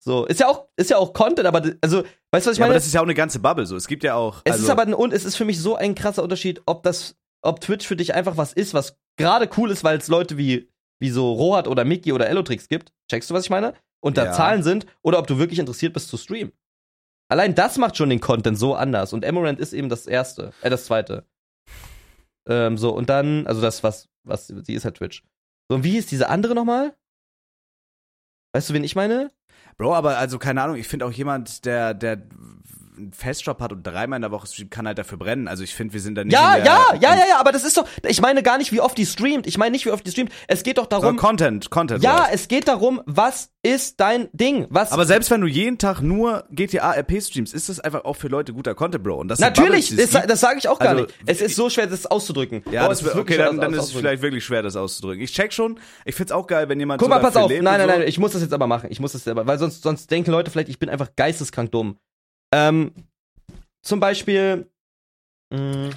So, ist ja auch, ist ja auch Content, aber, also, weißt du, was ich Ja, aber meine? das ist ja auch eine ganze Bubble so. Es gibt ja auch. es also, ist aber, ein, und es ist für mich so ein krasser Unterschied, ob das, ob Twitch für dich einfach was ist, was gerade cool ist, weil es Leute wie, wie so Rohat oder Mickey oder Elotrix gibt. Checkst du, was ich meine? Und da Ja. Zahlen sind, oder ob du wirklich interessiert bist zu streamen. Allein das macht schon den Content so anders. Und Emerald ist eben das erste, äh, das zweite. Ähm, so, und dann, also das, was, was, sie ist halt Twitch. So, und wie hieß diese andere nochmal? Weißt du, wen ich meine? Bro, aber also keine Ahnung, ich finde auch jemand, der, der einen Festjob hat und dreimal in der Woche streamt, kann halt dafür brennen. Also ich finde, wir sind da nicht Ja, der, ja, ja, ja, ja, aber das ist doch, ich meine gar nicht, wie oft die streamt. Ich meine nicht, wie oft die streamt. Es geht doch So, darum, Content, Content. ja, right. es geht darum, was ist dein Ding? Was, aber selbst wenn du jeden Tag nur GTA RP streamst, ist das einfach auch für Leute guter Content, Bro. Und das natürlich, Bubbles, das, sage ich auch gar Also, nicht. Es ist so schwer, das auszudrücken. Ja, Oh, das wirklich okay, schwer, dann, dann ist es vielleicht wirklich schwer, das auszudrücken. Ich check schon. Ich find's auch geil, wenn jemand Guck so mal, pass auf. Nein, und nein, so. nein, ich muss das jetzt aber machen. Ich muss das selber, weil sonst, sonst denken Leute vielleicht, ich bin einfach geisteskrank dumm. Ähm, zum Beispiel, mh,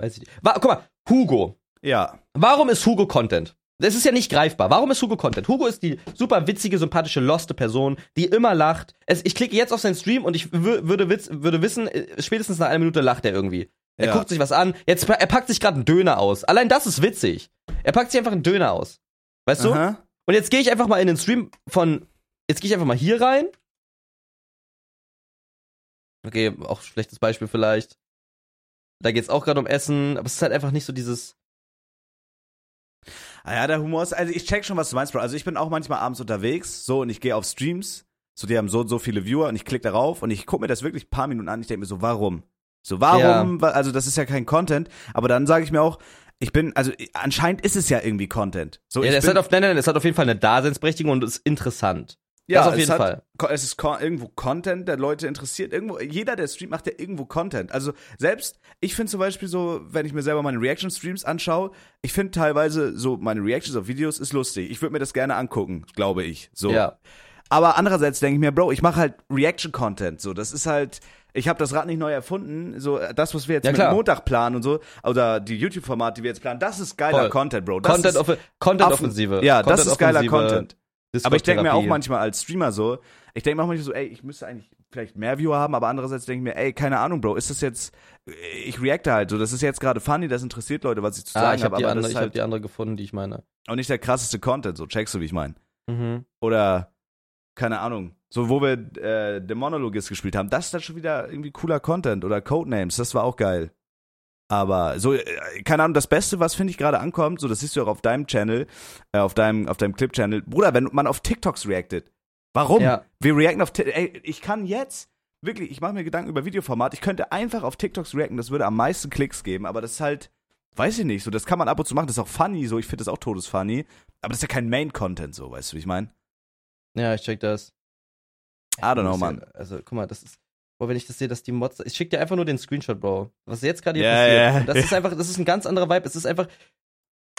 weiß ich nicht. Wa guck mal, Hugo. Ja. Warum ist Hugo Content? Das ist ja nicht greifbar. Warum ist Hugo Content? Hugo ist die super witzige, sympathische, loste Person, die immer lacht. Es, ich klicke jetzt auf seinen Stream und ich wü- würde, witz, würde wissen, äh, spätestens nach einer Minute lacht er irgendwie. Er Ja. guckt sich was an. Jetzt, er packt sich gerade einen Döner aus. Allein das ist witzig. Er packt sich einfach einen Döner aus. Weißt du? Aha. Und jetzt gehe ich einfach mal in den Stream von. Jetzt gehe ich einfach mal hier rein. Okay, auch schlechtes Beispiel vielleicht. Da geht's auch gerade um Essen, aber es ist halt einfach nicht so dieses. Ah ja, der Humor ist, also ich check schon, was du meinst, Bro. Also ich bin auch manchmal abends unterwegs, so, und ich gehe auf Streams, so, die haben so und so viele Viewer und ich klicke darauf und ich gucke mir das wirklich ein paar Minuten an. Ich denke mir so, warum? So, warum? Wa- Also das ist ja kein Content, aber dann sage ich mir auch, ich bin, also anscheinend ist es ja irgendwie Content. So, Ja, bin, hat auf, nein, nein, es hat auf jeden Fall eine Daseinsberechtigung und ist interessant. Ja, das auf jeden hat, Fall. Es ist irgendwo Content, der Leute interessiert. Irgendwo, jeder, der streamt, macht ja irgendwo Content. Also selbst, ich finde zum Beispiel so, wenn ich mir selber meine Reaction-Streams anschaue, ich finde teilweise so meine Reactions auf Videos ist lustig. Ich würde mir das gerne angucken, glaube ich. So. Ja. Aber andererseits denke ich mir, Bro, ich mache halt Reaction-Content. So, das ist halt, ich habe das Rad nicht neu erfunden. So, das, was wir jetzt Ja, mit klar. Montag planen und so, oder die YouTube-Formate, die wir jetzt planen, das ist geiler Voll. Content, Bro. Das Content, ist offe- Content. Ja, das ist geiler Content-Offensive, Content. Aber ich denke mir auch manchmal als Streamer so, ich denke mir auch manchmal so, ey, ich müsste eigentlich vielleicht mehr Viewer haben, aber andererseits denke ich mir, ey, keine Ahnung, Bro, ist das jetzt, ich reacte halt so, das ist jetzt gerade funny, das interessiert Leute, was ich zu Ah, sagen ich habe habe, die, ist hab halt die andere gefunden, die ich meine. auch nicht der krasseste Content, so, checkst du, wie ich meine. Mhm. Oder, keine Ahnung, so, wo wir äh, The Monologist gespielt haben, das ist dann schon wieder irgendwie cooler Content oder Codenames, das war auch geil. Aber so, äh, keine Ahnung, das Beste, was finde ich gerade ankommt, so, das siehst du auch auf deinem Channel, äh, auf deinem, auf deinem Clip-Channel, Bruder, wenn man auf TikToks reactet. Warum? Ja. Wir reacten auf TikTok. Ey, ich kann jetzt, wirklich, ich mache mir Gedanken über Videoformat, ich könnte einfach auf TikToks reacten, das würde am meisten Klicks geben, aber das ist halt, weiß ich nicht, so, das kann man ab und zu machen, das ist auch funny, so, ich finde das auch todesfunny, aber das ist ja kein Main-Content, so, weißt du, wie ich meine? Ja, ich check das. I don't know, Mann. Also, guck mal, das ist. Boah, wenn ich das sehe, dass die Mods. Ich schick dir einfach nur den Screenshot, Bro. Was jetzt gerade hier Ja, passiert. Und das ist einfach, das ist ein ganz anderer Vibe. Es ist einfach.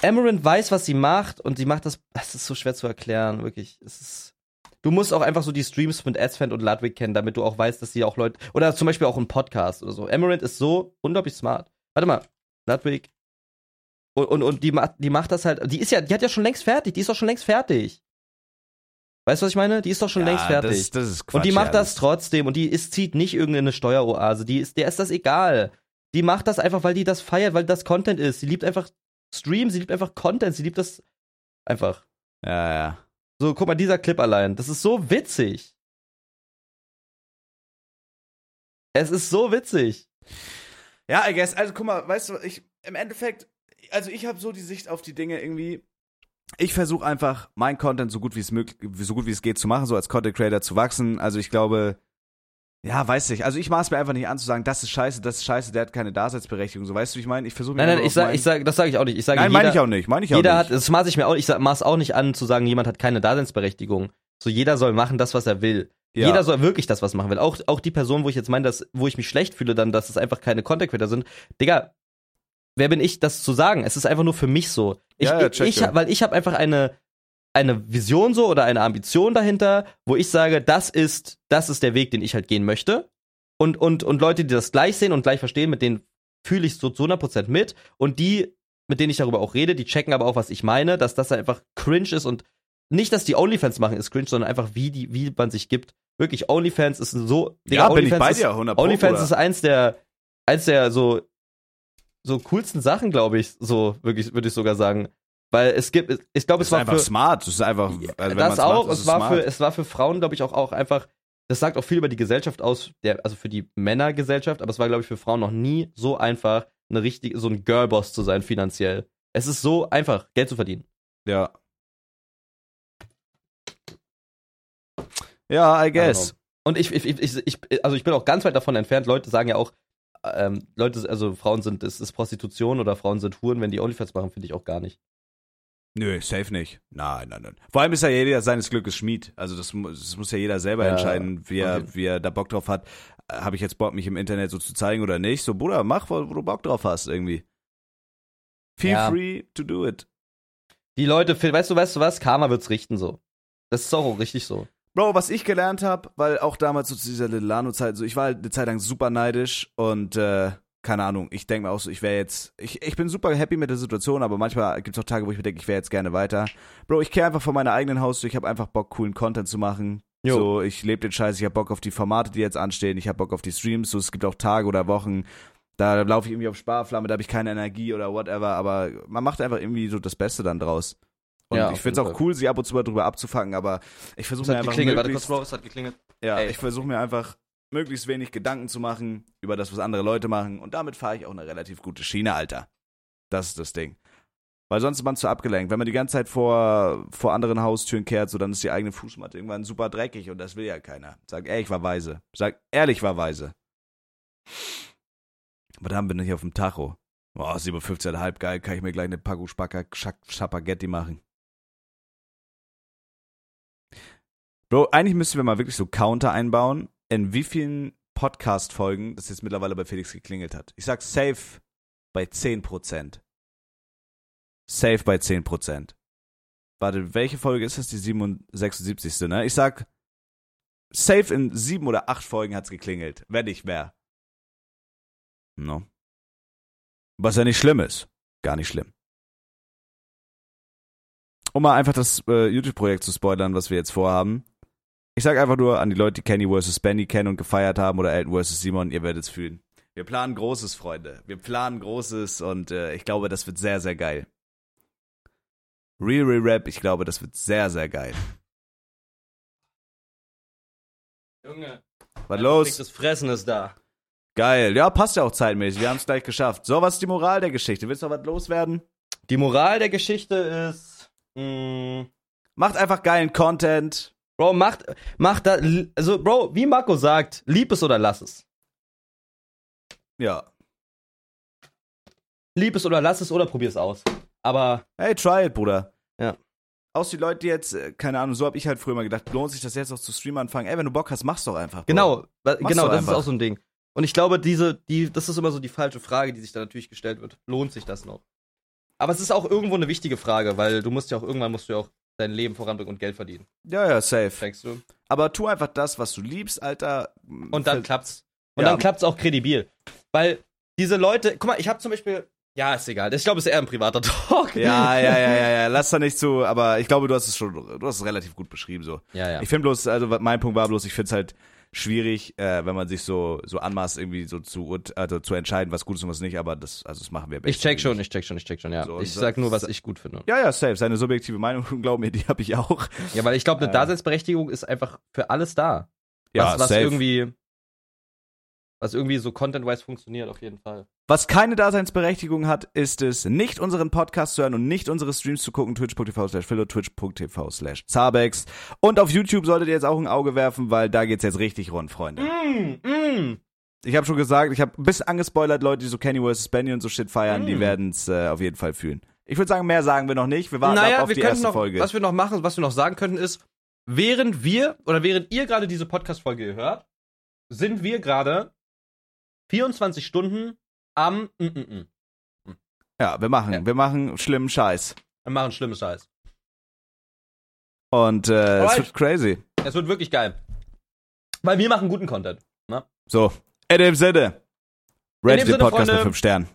Amaranth weiß, was sie macht und sie macht das. Das ist so schwer zu erklären, wirklich. Es ist. Du musst auch einfach so die Streams mit Asfand und Ludwig kennen, damit du auch weißt, dass sie auch Leute. Oder zum Beispiel auch ein Podcast oder so. Amaranth ist so unglaublich smart. Warte mal. Ludwig. Und, und, und die, macht, die macht das halt. Die ist ja, die hat ja schon längst fertig. Die ist doch schon längst fertig. Weißt du, was ich meine? Die ist doch schon längst fertig. Das, das ist Quatsch, und die macht ja, das trotzdem und die ist, zieht nicht irgendeine Steueroase. Die ist, der ist das egal. Die macht das einfach, weil die das feiert, weil das Content ist. Sie liebt einfach Stream, sie liebt einfach Content, sie liebt das einfach. Ja, ja. So, guck mal, dieser Clip allein. Das ist so witzig. Es ist so witzig. Ja, I guess. Also guck mal, weißt du, ich im Endeffekt, also ich habe so die Sicht auf die Dinge irgendwie. Ich versuche einfach, mein Content so gut wie es möglich, so gut wie es geht zu machen, so als Content Creator zu wachsen. Also ich glaube, ja, weiß ich. Also ich maß mir einfach nicht an zu sagen, das ist scheiße, das ist scheiße, der hat keine Daseinsberechtigung. So, weißt du, wie ich meine? Ich versuche mir Nein, nein, ich sag, ich sag, das sage ich auch nicht. Ich sage, Nein, jeder, meine ich auch nicht. Meine ich auch jeder nicht. hat, das maß ich mir auch, ich maß auch nicht an zu sagen, jemand hat keine Daseinsberechtigung. So, jeder soll machen das, was er will. Ja. Jeder soll wirklich das, was machen will. Auch, auch die Person, wo ich jetzt meine, dass, wo ich mich schlecht fühle, dann, dass es einfach keine Content Creator sind. Digga, wer bin ich, das zu sagen? Es ist einfach nur für mich so. Ich, Ja, ja, ich, check, ich, ja. weil ich habe einfach eine, eine Vision so oder eine Ambition dahinter, wo ich sage, das ist, das ist der Weg, den ich halt gehen möchte. Und, und, und Leute, die das gleich sehen und gleich verstehen, mit denen fühle ich so zu 100% mit. Und die, mit denen ich darüber auch rede, die checken aber auch, was ich meine, dass das einfach cringe ist und nicht, dass die Onlyfans machen, ist cringe, sondern einfach, wie, die, wie man sich gibt. Wirklich, Onlyfans ist so. ja, bin ich OnlyFans bei ist, dir, 100 Pro, OnlyFans Bruder. ist eins der, eins der so, so coolsten Sachen, glaube ich, so, wirklich, würde ich sogar sagen. Weil es gibt, ich glaube, es ist war einfach für, smart. Das ist einfach, also das auch, macht, ist es war smart. für, es war für Frauen, glaube ich, auch, auch einfach, das sagt auch viel über die Gesellschaft aus, der, also für die Männergesellschaft, aber es war, glaube ich, für Frauen noch nie so einfach, eine richtige, so ein Girlboss zu sein finanziell. Es ist so einfach, Geld zu verdienen. Ja. Ja, I guess. Und ich, ich, ich, ich, also ich bin auch ganz weit davon entfernt. Leute sagen ja auch, ähm, Leute, also Frauen sind, es ist Prostitution oder Frauen sind Huren, wenn die Onlyfans machen, finde ich auch gar nicht. Nö, safe nicht. Nein, nein, nein. Vor allem ist ja jeder seines Glückes Schmied. Also das, das muss ja jeder selber Ja, entscheiden, wie er, okay. wie er da Bock drauf hat. Habe ich jetzt Bock, mich im Internet so zu zeigen oder nicht? So, Bruder, mach, wo, wo du Bock drauf hast, irgendwie. Feel Ja. free to do it. Die Leute, weißt du, weißt du was? Karma wird's richten so. Das ist auch richtig so. Bro, was ich gelernt habe, weil auch damals so zu dieser Lilano-Zeit, so ich war halt eine Zeit lang super neidisch und äh, keine Ahnung, ich denke mir auch so, ich wäre jetzt, ich, ich bin super happy mit der Situation, aber manchmal gibt es auch Tage, wo ich mir denke, ich wäre jetzt gerne weiter. Bro, ich kehre einfach vor meiner eigenen Haustür, ich habe einfach Bock, coolen Content zu machen. Jo. So, ich lebe den Scheiß, ich habe Bock auf die Formate, die jetzt anstehen, ich habe Bock auf die Streams, so es gibt auch Tage oder Wochen, da laufe ich irgendwie auf Sparflamme, da habe ich keine Energie oder whatever, aber man macht einfach irgendwie so das Beste dann draus. Und Ja, ich finde es auch cool, sie ab und zu mal drüber abzufangen, aber ich versuche mir einfach geklingelt, warte möglichst, kurz, Bro, es hat geklingelt. ja, Ey. ich versuche mir einfach möglichst wenig Gedanken zu machen über das, was andere Leute machen und damit fahre ich auch eine relativ gute Schiene, Alter. Das ist das Ding. Weil sonst ist man zu abgelenkt. Wenn man die ganze Zeit vor, vor anderen Haustüren kehrt, so dann ist die eigene Fußmatte irgendwann super dreckig und das will ja keiner. Sag, ey, ich war weise. Sag, ehrlich, ich war weise. Aber dann bin ich auf dem Tacho. Boah, 7,15,5, geil, kann ich mir gleich eine Packung Spacker Spaghetti machen. Bro, eigentlich müssten wir mal wirklich so Counter einbauen, in wie vielen Podcast-Folgen das jetzt mittlerweile bei Felix geklingelt hat. Ich sag safe bei 10%. Safe bei 10%. Warte, welche Folge ist das? Die 76. ne? Ich sag, safe in sieben oder acht Folgen hat's geklingelt. Wenn nicht mehr. No. Was ja nicht schlimm ist. Gar nicht schlimm. Um mal einfach das äh, YouTube-Projekt zu spoilern, was wir jetzt vorhaben. Ich sag einfach nur an die Leute, die Kenny vs. Benny kennen und gefeiert haben oder Elton vs. Simon, ihr werdet es fühlen. Wir planen Großes, Freunde. Wir planen Großes und äh, ich glaube, das wird sehr, sehr geil. Real Real Rap, ich glaube, das wird sehr, sehr geil. Junge. Was los? Das Fressen ist da. Geil. Ja, passt ja auch zeitmäßig. Wir haben es gleich geschafft. So, was ist die Moral der Geschichte? Willst du noch was loswerden? Die Moral der Geschichte ist, mh, Macht einfach geilen Content. Bro, macht, macht da, also, Bro, wie Marco sagt, lieb es oder lass es. Ja. Lieb es oder lass es oder probier es aus. Aber, Hey, try it, Bruder. Ja. Aus die Leute, die jetzt, äh, keine Ahnung, so habe ich halt früher mal gedacht, lohnt sich das jetzt auch zu streamen anfangen? Ey, wenn du Bock hast, mach's doch einfach. Bro. genau, Mach's genau, das einfach. ist auch so ein Ding. Und ich glaube, diese, die, das ist immer so die falsche Frage, die sich da natürlich gestellt wird. Lohnt sich das noch? Aber es ist auch irgendwo eine wichtige Frage, weil du musst ja auch, irgendwann musst du ja auch dein Leben voranbringen und Geld verdienen. Ja, ja, safe. Denkst du? Aber tu einfach das, was du liebst, Alter. Und dann klappt's. Und Ja. dann klappt's auch kredibil. Weil diese Leute, guck mal, ich habe zum Beispiel, Ja, ist egal. Ich glaube, es ist eher ein privater Talk. Ja, ja, ja, ja, ja. Lass da nicht zu, aber ich glaube, du hast es schon, du hast es relativ gut beschrieben so. Ja, ja. Ich finde bloß, also mein Punkt war bloß, ich finde es halt schwierig, äh, wenn man sich so so anmaßt, irgendwie so zu also zu entscheiden, was gut ist und was nicht, aber das, also das machen wir Ich check schon, ich check schon, ich check schon, ja. So, ich sag nur, was ich gut finde. Ja, ja, safe. Seine subjektive Meinung, glaub mir, die habe ich auch. Ja, weil ich glaube, eine Äh. Daseinsberechtigung ist einfach für alles da. Ja, was, was safe. irgendwie was irgendwie so content-wise funktioniert, auf jeden Fall. Was keine Daseinsberechtigung hat, ist es, nicht unseren Podcast zu hören und nicht unsere Streams zu gucken. Twitch.tv slash Philo, Twitch.tv slash Zabex. Und auf YouTube solltet ihr jetzt auch ein Auge werfen, weil da geht's jetzt richtig rund, Freunde. Mm, mm. Ich habe schon gesagt, ich habe ein bisschen angespoilert, Leute, die so Kenny vs. Benny und so Shit feiern, die Mm. werden's äh, auf jeden Fall fühlen. Ich würde sagen, mehr sagen wir noch nicht. Wir warten ab Naja, auf wir die erste noch, Folge. was wir noch machen, was wir noch sagen könnten, ist, während wir oder während ihr gerade diese Podcast-Folge hört, sind wir gerade 24 Stunden am mm, mm, mm. ja, wir machen, Ja. wir machen schlimmen Scheiß. Wir machen schlimmes Scheiß. Und äh, es wird crazy. Es wird wirklich geil. Weil wir machen guten Content. So, in dem Sinne. In Rate den Podcast Freunde. mit 5 Sternen.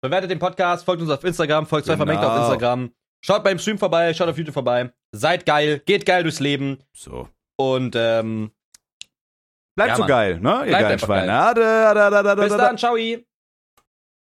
Bewertet den Podcast, folgt uns auf Instagram, folgt zwei Genau. Vermengte auf Instagram. Schaut beim Stream vorbei, schaut auf YouTube vorbei. Seid geil, geht geil durchs Leben. So. Und ähm, Bleibt Ja, so geil, ne? Ihr Bleibt geilen Schweine. geil. Ade, ade, ade, bis dann, ciao.